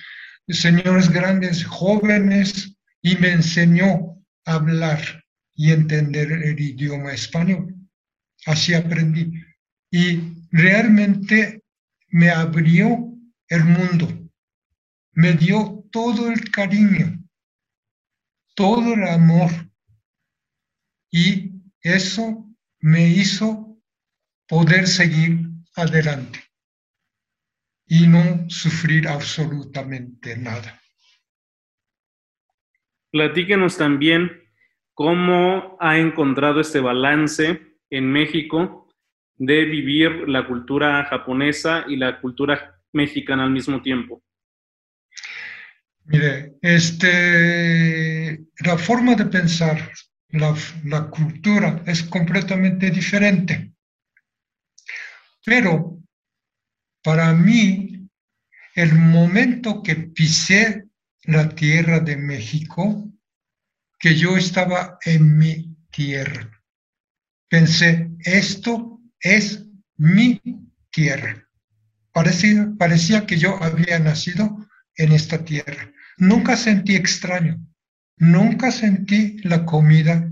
señores grandes, jóvenes, y me enseñó a hablar y entender el idioma español. Así aprendí. Y realmente me abrió el mundo, me dio todo el cariño, todo el amor. Y eso me hizo poder seguir adelante y no sufrir absolutamente nada. Platíquenos también cómo ha encontrado este balance en México de vivir la cultura japonesa y la cultura mexicana al mismo tiempo. Mire, este, la forma de pensar la, cultura es completamente diferente. Pero para mí, el momento que pisé la tierra de México, que yo estaba en mi tierra, pensé, esto es mi tierra. Parecía, parecía que yo había nacido en esta tierra. Nunca sentí extraño. Nunca sentí la comida,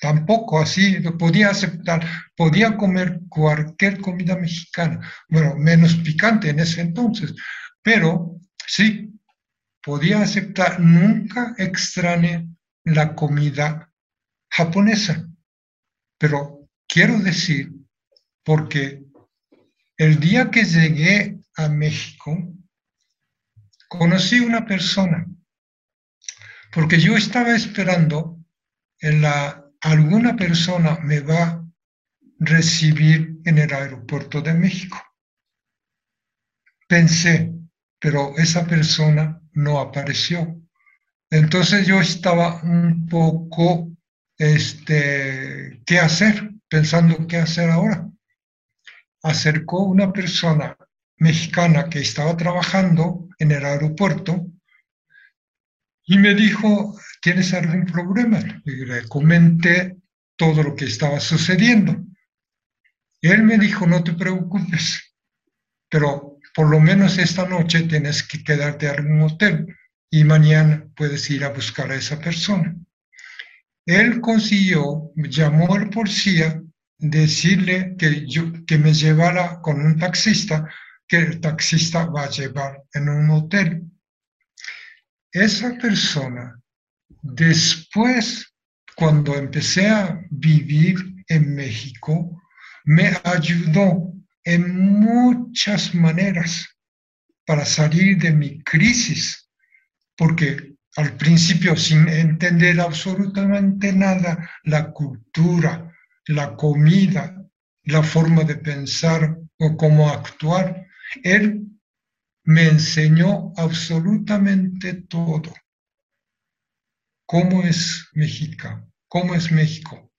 tampoco así, podía aceptar, podía comer cualquier comida mexicana, bueno, menos picante en ese entonces, pero sí, podía aceptar, nunca extrañé la comida japonesa. Pero quiero decir, porque el día que llegué a México, conocí una persona porque yo estaba esperando en la alguna persona me va a recibir en el aeropuerto de México. Pensé, pero esa persona no apareció. Entonces yo estaba un poco, este, ¿qué hacer? Pensando qué hacer ahora. Acercó una persona mexicana que estaba trabajando en el aeropuerto y me dijo, ¿tienes algún problema? Y le comenté todo lo que estaba sucediendo. Y él me dijo, no te preocupes, pero por lo menos esta noche tienes que quedarte en algún hotel y mañana puedes ir a buscar a esa persona. Él consiguió, llamó al policía, decirle que, yo, que me llevara con un taxista, que el taxista va a llevar en un hotel esa persona, después, cuando empecé a vivir en México, me ayudó en muchas maneras para salir de mi crisis, porque al principio sin entender absolutamente nada la cultura, la comida, la forma de pensar o cómo actuar. Él me enseñó absolutamente todo. ¿Cómo es México? ¿Cómo es México?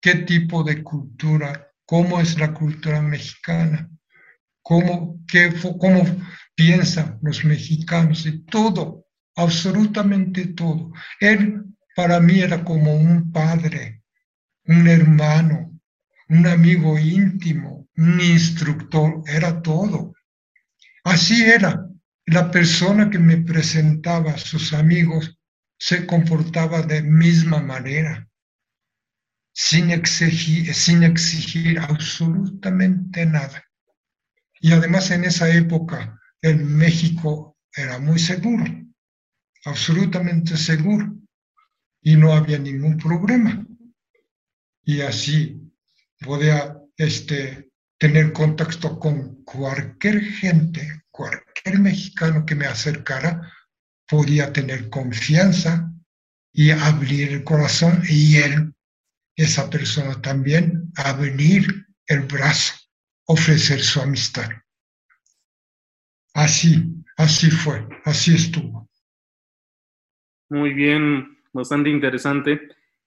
¿Qué tipo de cultura? ¿Cómo es la cultura mexicana? ¿Cómo, qué, cómo piensan los mexicanos? Y todo, absolutamente todo. Él para mí era como un padre, un hermano, un amigo íntimo, un instructor, era todo. Así era. La persona que me presentaba a sus amigos se comportaba de misma manera, sin exigir, sin exigir absolutamente nada. Y además en esa época el México era muy seguro, absolutamente seguro, y no había ningún problema. Y así podía este, tener contacto con cualquier gente, cualquier mexicano que me acercara, podía tener confianza y abrir el corazón y él, esa persona también, abrir el brazo, ofrecer su amistad. Así, así fue, así estuvo. Muy bien, bastante interesante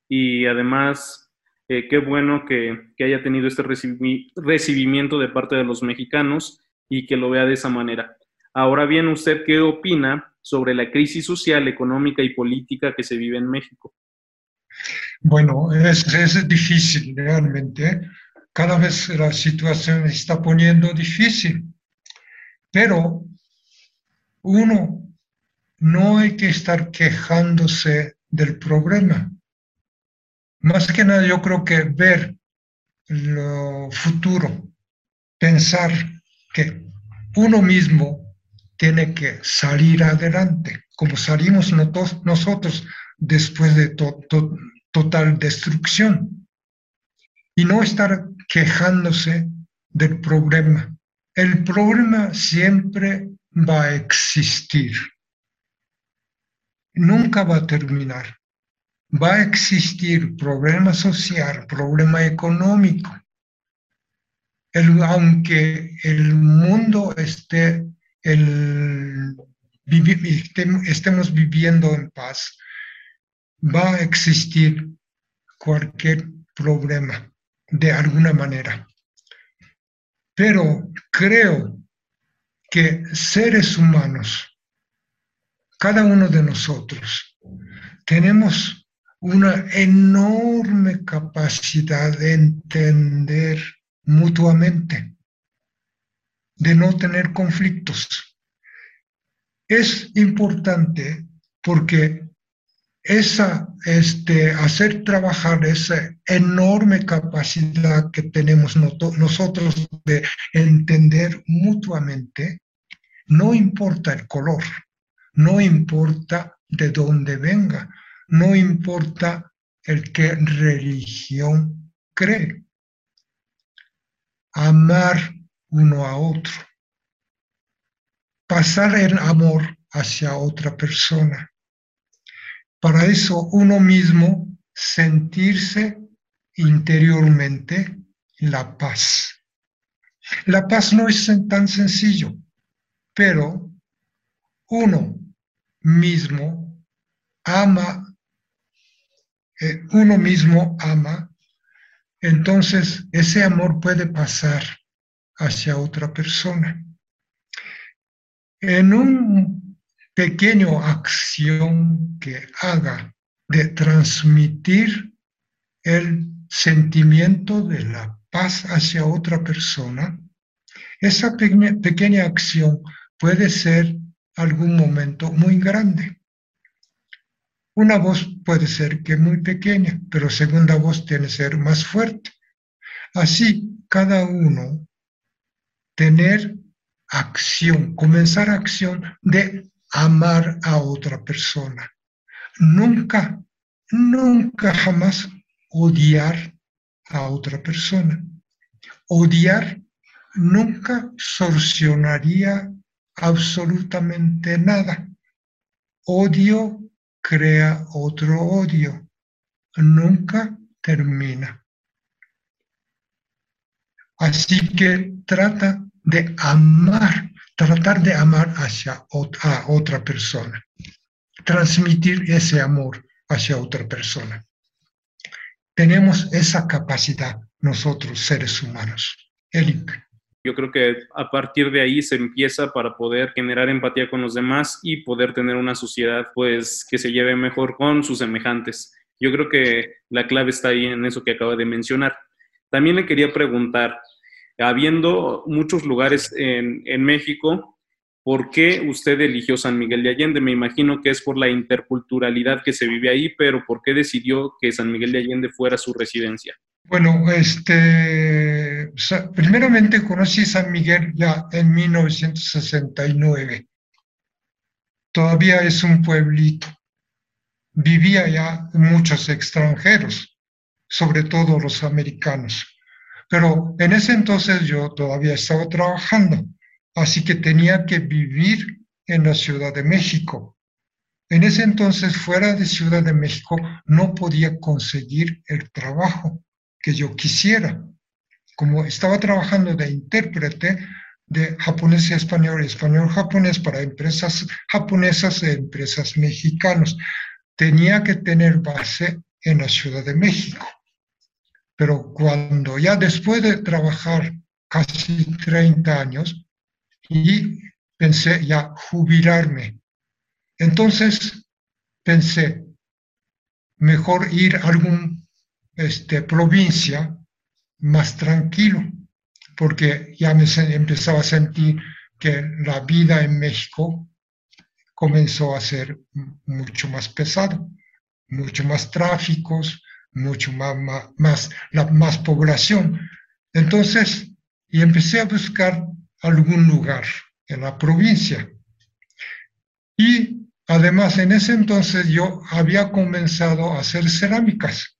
y además eh, qué bueno que, haya tenido este recibimiento de parte de los mexicanos y que lo vea de esa manera. Ahora bien, ¿usted qué opina sobre la crisis social, económica y política que se vive en México? Bueno, es, es difícil realmente. Cada vez la situación se está poniendo difícil. Pero uno no hay que estar quejándose del problema. Más que nada yo creo que ver lo futuro, pensar que uno mismo tiene que salir adelante, como salimos nosotros después de total destrucción, y no estar quejándose del problema. El problema siempre va a existir, nunca va a terminar va a existir problema social, problema económico. aunque el mundo esté, el, estemos viviendo en paz, va a existir cualquier problema de alguna manera. Pero creo que seres humanos, cada uno de nosotros, tenemos una enorme capacidad de entender mutuamente, de no tener conflictos. Es importante porque esa, este, hacer trabajar esa enorme capacidad que tenemos nosotros de entender mutuamente, no importa el color, no importa de dónde venga, no importa el qué religión cree. Amar uno a otro. Pasar el amor hacia otra persona. Para eso uno mismo sentirse interiormente la paz. La paz no es tan sencillo, pero uno mismo ama uno mismo ama, entonces ese amor puede pasar hacia otra persona. En un pequeño acción que haga de transmitir el sentimiento de la paz hacia otra persona, esa pequeña acción puede ser algún momento muy grande. Una voz puede ser que muy pequeña, pero segunda voz tiene que ser más fuerte. Así, cada uno tener acción, comenzar acción de amar a otra persona. Nunca, nunca jamás odiar a otra persona. Odiar nunca solucionaría absolutamente nada. Odio crea otro odio. Nunca termina. Así que trata de amar, tratar de amar hacia a otra persona, transmitir ese amor hacia otra persona. Tenemos esa capacidad nosotros, seres humanos. Eric. Yo creo que a partir de ahí se empieza para poder generar empatía con los demás y poder tener una sociedad pues que se lleve mejor con sus semejantes. Yo creo que la clave está ahí en eso que acaba de mencionar. También le quería preguntar, habiendo muchos lugares en, en México, ¿por qué usted eligió San Miguel de Allende? Me imagino que es por la interculturalidad que se vive ahí, pero ¿por qué decidió que San Miguel de Allende fuera su residencia? Bueno, este, primeramente conocí San Miguel ya en 1969. Todavía es un pueblito. Vivía ya muchos extranjeros, sobre todo los americanos. Pero en ese entonces yo todavía estaba trabajando, así que tenía que vivir en la Ciudad de México. En ese entonces, fuera de Ciudad de México, no podía conseguir el trabajo que yo quisiera. Como estaba trabajando de intérprete de japonés y español, español japonés para empresas japonesas e empresas mexicanas, tenía que tener base en la Ciudad de México. Pero cuando ya después de trabajar casi 30 años y pensé ya jubilarme, entonces pensé, mejor ir a algún este, provincia más tranquilo, porque ya me empezaba a sentir que la vida en México comenzó a ser mucho más pesado, mucho más tráficos, mucho más, más, la, más población. Entonces, y empecé a buscar algún lugar en la provincia. Y además, en ese entonces yo había comenzado a hacer cerámicas.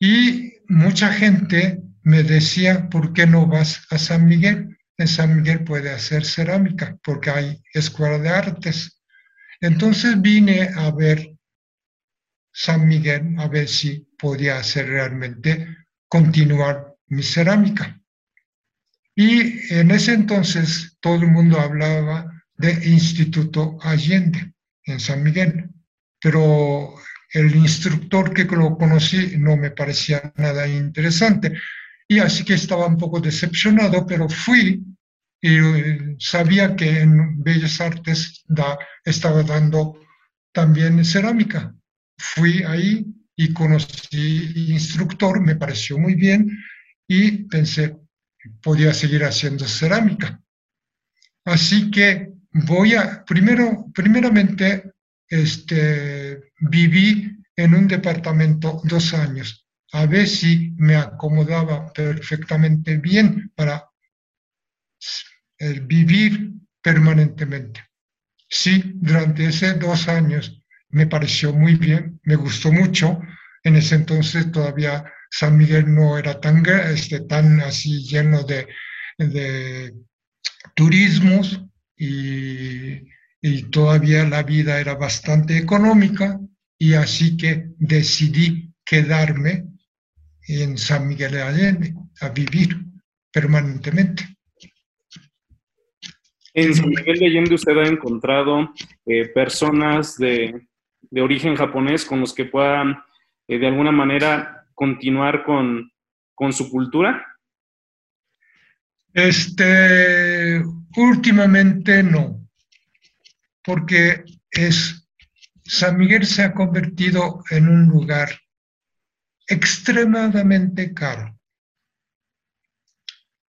Y mucha gente me decía, ¿por qué no vas a San Miguel? En San Miguel puede hacer cerámica porque hay escuela de artes. Entonces vine a ver San Miguel a ver si podía hacer realmente continuar mi cerámica. Y en ese entonces todo el mundo hablaba de Instituto Allende en San Miguel, pero el instructor que lo conocí no me parecía nada interesante. Y así que estaba un poco decepcionado, pero fui y eh, sabía que en Bellas Artes da, estaba dando también cerámica. Fui ahí y conocí instructor, me pareció muy bien y pensé, podía seguir haciendo cerámica. Así que voy a, primero, primeramente, este, viví en un departamento dos años, a ver si me acomodaba perfectamente bien para vivir permanentemente. Sí, durante esos dos años me pareció muy bien, me gustó mucho. En ese entonces todavía San Miguel no era tan, este, tan así lleno de, de turismos y y todavía la vida era bastante económica y así que decidí quedarme en San Miguel de Allende a vivir permanentemente. En San Miguel de Allende usted ha encontrado eh, personas de, origen japonés con los que puedan eh, de alguna manera continuar con, con su cultura. Este, últimamente no porque es, San Miguel se ha convertido en un lugar extremadamente caro,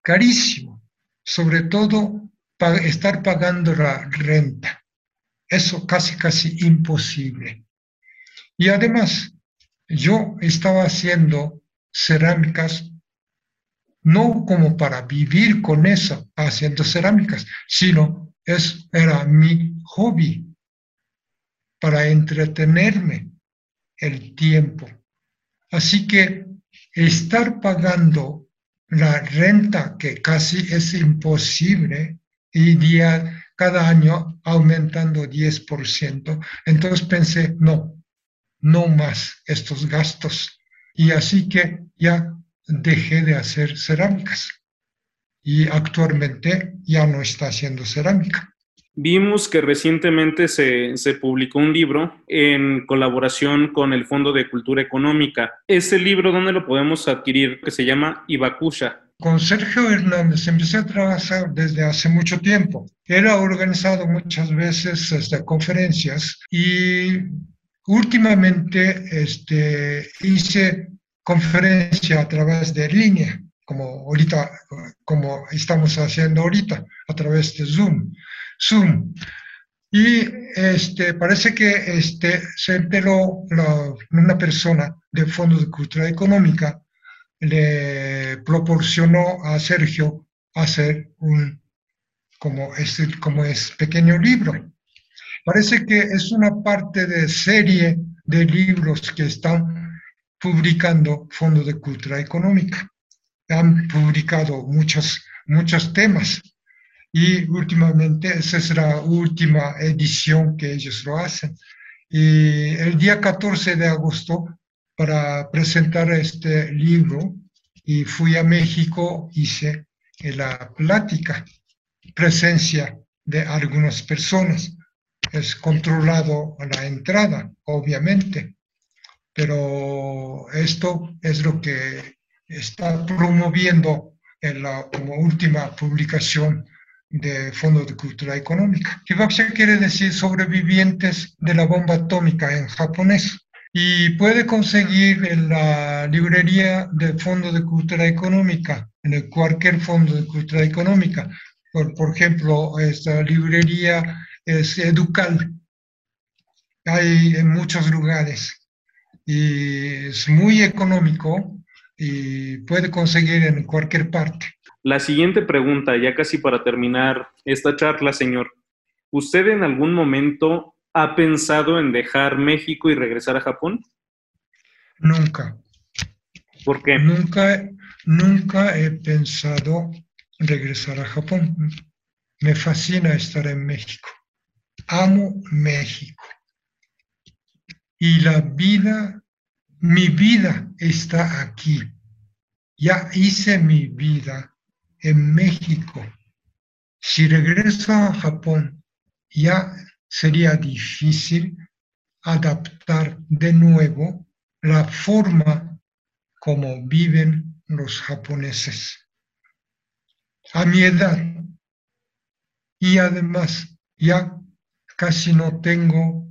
carísimo, sobre todo para estar pagando la renta. Eso casi, casi imposible. Y además, yo estaba haciendo cerámicas no como para vivir con eso, haciendo cerámicas, sino es, era mi hobby para entretenerme el tiempo. Así que estar pagando la renta, que casi es imposible, y día, cada año aumentando 10%. Entonces pensé, no, no más estos gastos. Y así que ya dejé de hacer cerámicas. Y actualmente ya no está haciendo cerámica. Vimos que recientemente se, publicó un libro en colaboración con el Fondo de Cultura Económica. ¿Ese libro dónde lo podemos adquirir? Que se llama Ibakusha. Con Sergio Hernández empecé a trabajar desde hace mucho tiempo. Él ha organizado muchas veces este, conferencias y últimamente este, hice conferencia a través de línea, como ahorita, como estamos haciendo ahorita, a través de Zoom. Zoom. Y este, parece que este, se enteró una persona del Fondo de Cultura Económica, le proporcionó a Sergio hacer un, como como es pequeño libro. Parece que es una parte de serie de libros que están publicando Fondo de Cultura Económica. Han publicado muchos, muchos temas y últimamente esa es la última edición que ellos lo hacen. Y el día 14 de agosto, para presentar este libro, y fui a México, hice la plática, presencia de algunas personas. Es controlado la entrada, obviamente, pero esto es lo que está promoviendo en la como última publicación de Fondo de Cultura Económica. Hibakusha quiere decir sobrevivientes de la bomba atómica en japonés. Y puede conseguir en la librería de Fondo de Cultura Económica, en cualquier Fondo de Cultura Económica. Por, por ejemplo, esta librería es Educal. Hay en muchos lugares. Y es muy económico y puede conseguir en cualquier parte. La siguiente pregunta, ya casi para terminar esta charla, señor. ¿Usted en algún momento ha pensado en dejar México y regresar a Japón? Nunca. ¿Por qué? Nunca, nunca he pensado regresar a Japón. Me fascina estar en México. Amo México. Y la vida, mi vida está aquí. Ya hice mi vida en México. Si regreso a Japón, ya sería difícil adaptar de nuevo la forma como viven los japoneses. A mi edad, y además ya casi no tengo,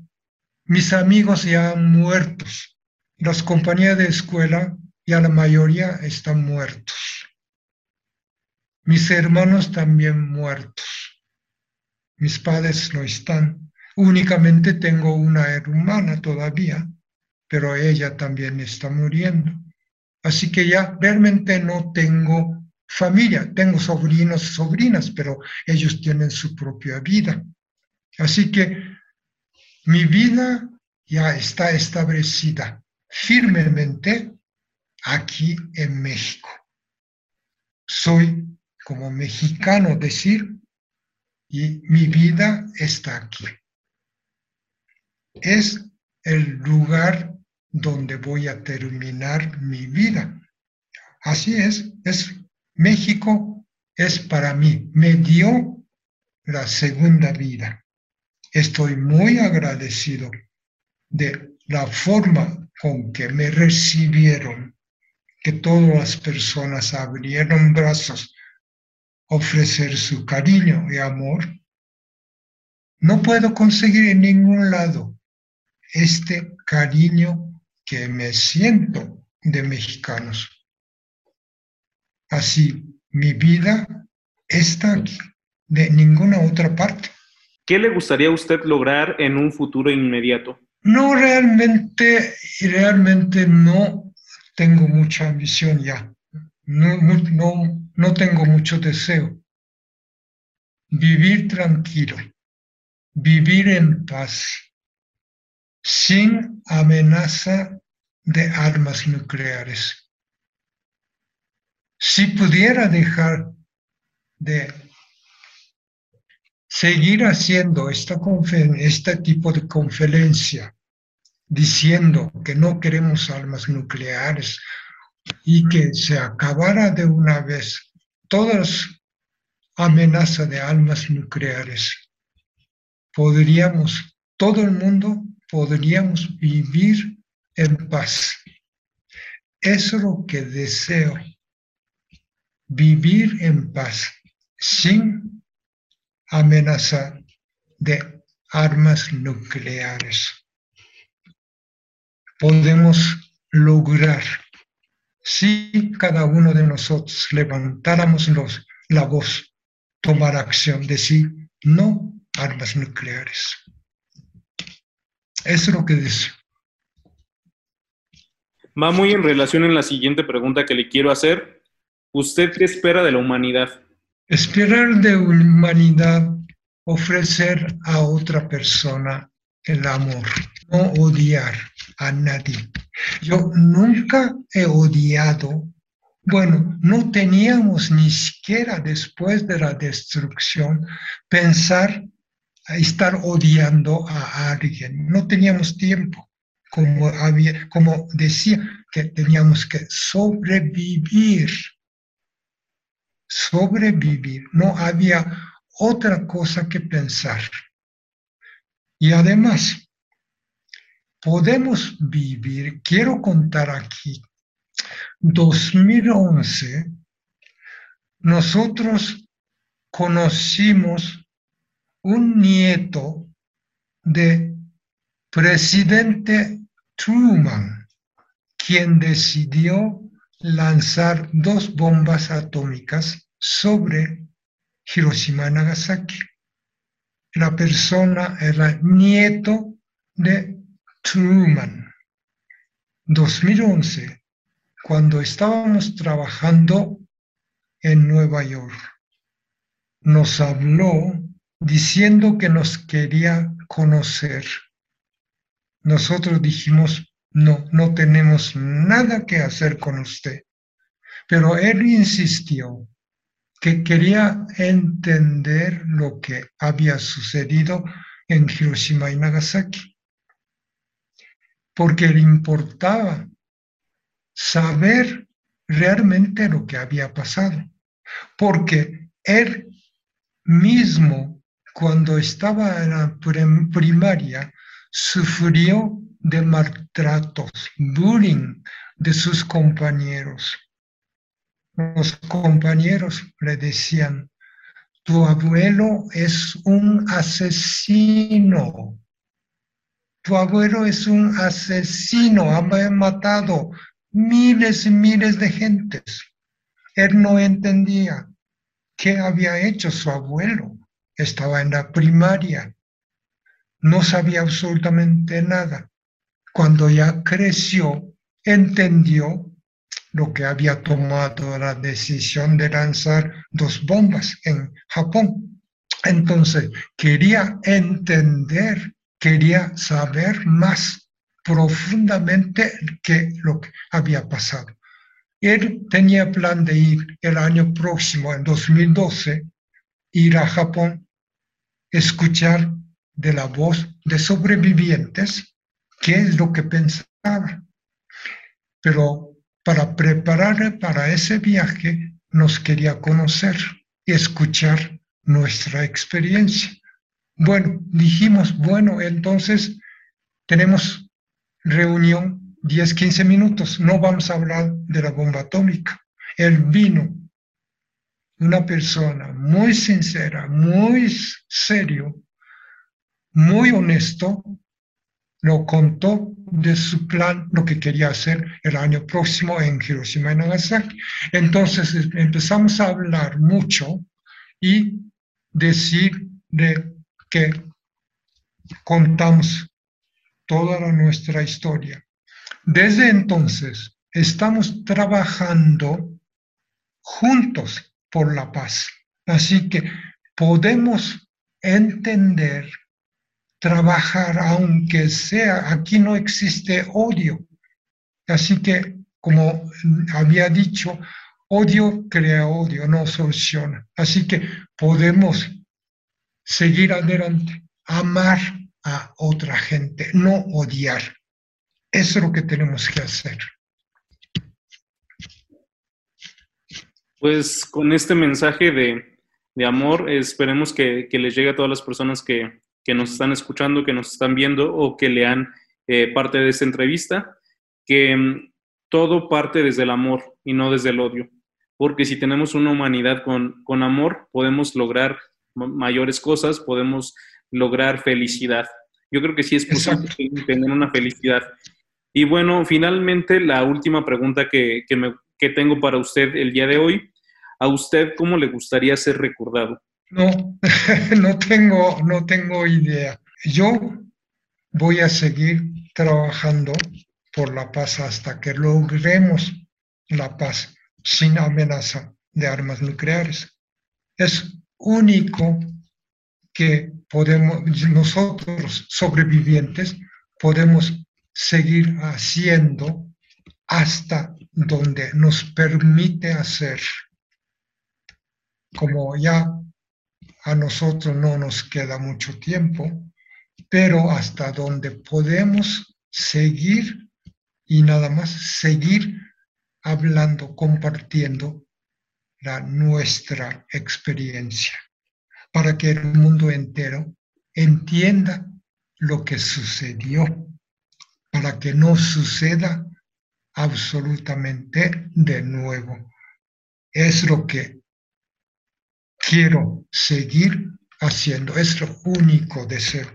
mis amigos ya han muertos, las compañías de escuela ya la mayoría están muertos. Mis hermanos también muertos. Mis padres no están. Únicamente tengo una hermana todavía, pero ella también está muriendo. Así que ya realmente no tengo familia. Tengo sobrinos sobrinas, pero ellos tienen su propia vida. Así que mi vida ya está establecida firmemente aquí en México. Soy como mexicano decir, y mi vida está aquí. Es el lugar donde voy a terminar mi vida. Así es, es México es para mí, me dio la segunda vida. Estoy muy agradecido de la forma con que me recibieron, que todas las personas abrieron brazos ofrecer su cariño y amor, no puedo conseguir en ningún lado este cariño que me siento de mexicanos. Así, mi vida está aquí, de ninguna otra parte. ¿Qué le gustaría a usted lograr en un futuro inmediato? No, realmente, realmente no tengo mucha ambición ya. No, no, no tengo mucho deseo. Vivir tranquilo, vivir en paz, sin amenaza de armas nucleares. Si pudiera dejar de seguir haciendo esta este tipo de conferencia, diciendo que no queremos armas nucleares y que se acabara de una vez todas amenazas de armas nucleares, podríamos, todo el mundo podríamos vivir en paz. Eso es lo que deseo, vivir en paz, sin amenaza de armas nucleares. Podemos lograr si cada uno de nosotros levantáramos los, la voz, tomar acción, decir no armas nucleares. Eso es lo que dice. Va muy en relación en la siguiente pregunta que le quiero hacer. ¿Usted qué espera de la humanidad? Esperar de humanidad, ofrecer a otra persona el amor, no odiar a nadie. Yo nunca he odiado, bueno, no teníamos ni siquiera después de la destrucción pensar estar odiando a alguien. No teníamos tiempo, como, había, como decía, que teníamos que sobrevivir sobrevivir, no había otra cosa que pensar. Y además, podemos vivir, quiero contar aquí, 2011, nosotros conocimos un nieto de presidente Truman, quien decidió lanzar dos bombas atómicas sobre Hiroshima y Nagasaki. La persona era nieto de Truman. 2011, cuando estábamos trabajando en Nueva York, nos habló diciendo que nos quería conocer. Nosotros dijimos, no, no tenemos nada que hacer con usted. Pero él insistió que quería entender lo que había sucedido en Hiroshima y Nagasaki, porque le importaba saber realmente lo que había pasado, porque él mismo, cuando estaba en la primaria, sufrió de maltratos, bullying de sus compañeros. Los compañeros le decían, tu abuelo es un asesino. Tu abuelo es un asesino, ha matado miles y miles de gentes. Él no entendía qué había hecho su abuelo. Estaba en la primaria. No sabía absolutamente nada cuando ya creció, entendió lo que había tomado la decisión de lanzar dos bombas en Japón. Entonces, quería entender, quería saber más profundamente qué lo que había pasado. Él tenía plan de ir el año próximo, en 2012, ir a Japón, escuchar de la voz de sobrevivientes qué es lo que pensaba. Pero para preparar para ese viaje nos quería conocer y escuchar nuestra experiencia. Bueno, dijimos, bueno, entonces tenemos reunión 10, 15 minutos, no vamos a hablar de la bomba atómica. Él vino, una persona muy sincera, muy serio, muy honesto, lo contó de su plan, lo que quería hacer el año próximo en Hiroshima y Nagasaki. Entonces empezamos a hablar mucho y decir de que contamos toda nuestra historia. Desde entonces estamos trabajando juntos por la paz. Así que podemos entender trabajar aunque sea, aquí no existe odio. Así que, como había dicho, odio crea odio, no soluciona. Así que podemos seguir adelante, amar a otra gente, no odiar. Eso es lo que tenemos que hacer. Pues con este mensaje de, de amor, esperemos que, que, les llegue a todas las personas que, que, nos están escuchando, que nos están viendo o que lean eh, parte de esta entrevista, que mm, todo parte desde el amor y no desde el odio. Porque si tenemos una humanidad con, con amor, podemos lograr mayores cosas, podemos lograr felicidad. Yo creo que sí es posible tener una felicidad. Y bueno, finalmente la última pregunta que, que, me, que tengo para usted el día de hoy. ¿A usted cómo le gustaría ser recordado? No, no tengo, no tengo idea. Yo voy a seguir trabajando por la paz hasta que logremos la paz sin amenaza de armas nucleares. Es único que podemos, nosotros sobrevivientes, podemos seguir haciendo hasta donde nos permite hacer. Como ya a nosotros no nos queda mucho tiempo, pero hasta donde podemos seguir y nada más seguir hablando, compartiendo la nuestra experiencia, para que el mundo entero entienda lo que sucedió, para que no suceda absolutamente de nuevo. Es lo que quiero seguir haciendo, es único deseo.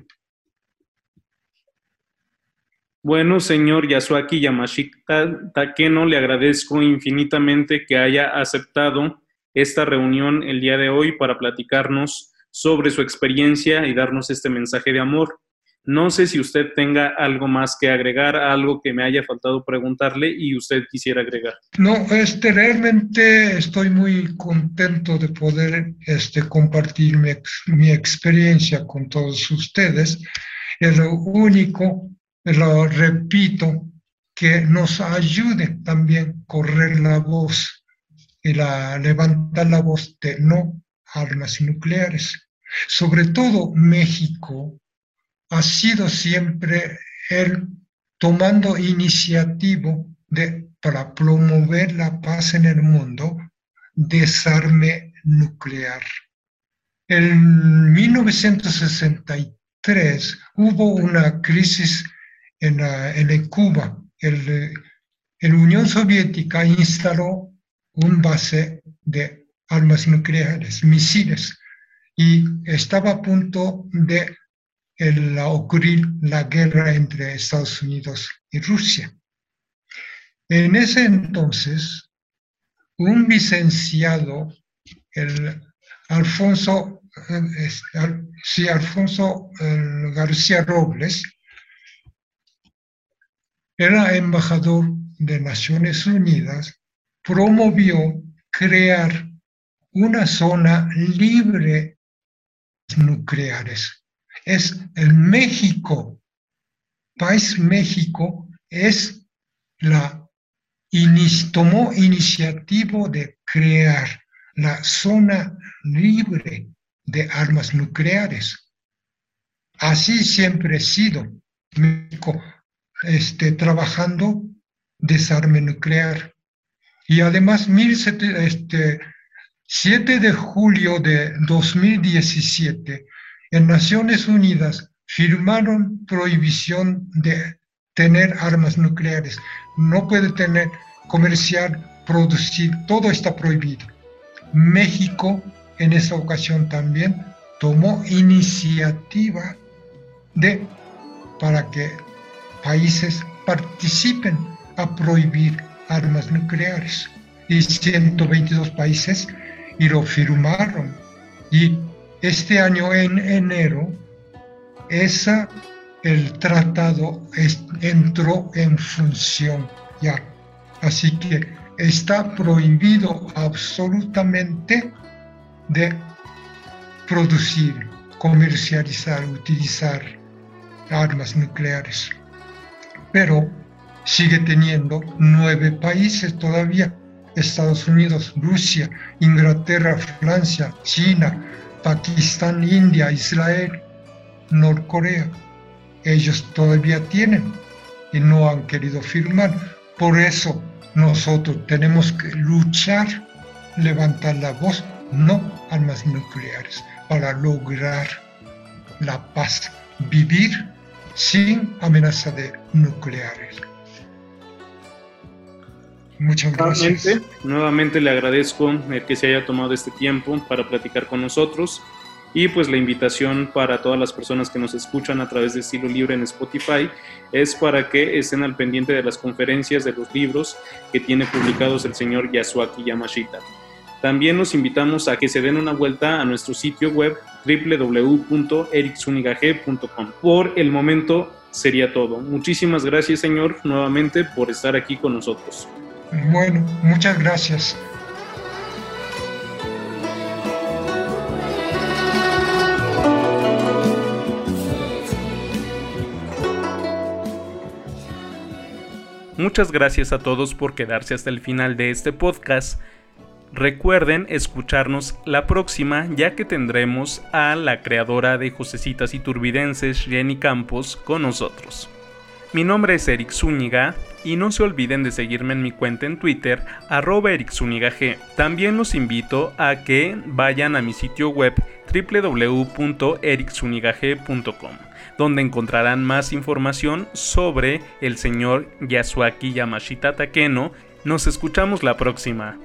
Bueno, señor Yasuaki Yamashita Takeno, le agradezco infinitamente que haya aceptado esta reunión el día de hoy para platicarnos sobre su experiencia y darnos este mensaje de amor. No sé si usted tenga algo más que agregar, algo que me haya faltado preguntarle y usted quisiera agregar. No, este, realmente estoy muy contento de poder este, compartir mi, mi experiencia con todos ustedes. Es lo único lo repito, que nos ayude también correr la voz y la, levantar la voz de no armas nucleares. Sobre todo México ha sido siempre el tomando iniciativa de, para promover la paz en el mundo, desarme nuclear. En 1963 hubo una crisis en, en Cuba, el, la Unión Soviética instaló un base de armas nucleares, misiles, y estaba a punto de el, ocurrir la guerra entre Estados Unidos y Rusia. En ese entonces, un licenciado, el Alfonso, eh, sí, Alfonso García Robles, era embajador de Naciones Unidas, promovió crear una zona libre nucleares. Es el México, país México, es la tomó iniciativa de crear la zona libre de armas nucleares. Así siempre ha sido. México este, trabajando desarme nuclear. Y además, este, 7 de julio de 2017, en Naciones Unidas firmaron prohibición de tener armas nucleares. No puede tener, comerciar, producir, todo está prohibido. México en esa ocasión también tomó iniciativa de para que países participen a prohibir armas nucleares. Y 122 países y lo firmaron. Y este año en enero, esa, el tratado entró en función ya. Así que está prohibido absolutamente de producir, comercializar, utilizar armas nucleares pero sigue teniendo nueve países todavía, Estados Unidos, Rusia, Inglaterra, Francia, China, Pakistán, India, Israel, Norcorea. Ellos todavía tienen y no han querido firmar. Por eso nosotros tenemos que luchar, levantar la voz, no armas nucleares, para lograr la paz, vivir sin amenaza de nucleares. Muchas gracias. Nuevamente, le agradezco el que se haya tomado este tiempo para platicar con nosotros y pues la invitación para todas las personas que nos escuchan a través de Estilo Libre en Spotify es para que estén al pendiente de las conferencias de los libros que tiene publicados el señor Yasuaki Yamashita. También los invitamos a que se den una vuelta a nuestro sitio web www.ericsunigage.com. Por el momento sería todo. Muchísimas gracias, señor, nuevamente por estar aquí con nosotros. Bueno, muchas gracias. Muchas gracias a todos por quedarse hasta el final de este podcast. Recuerden escucharnos la próxima ya que tendremos a la creadora de Josecitas y Turbidenses, Jenny Campos, con nosotros. Mi nombre es Eric Zúñiga y no se olviden de seguirme en mi cuenta en Twitter, arroba G. También los invito a que vayan a mi sitio web www.ericsunigage.com donde encontrarán más información sobre el señor Yasuaki Yamashita Takeno. Nos escuchamos la próxima.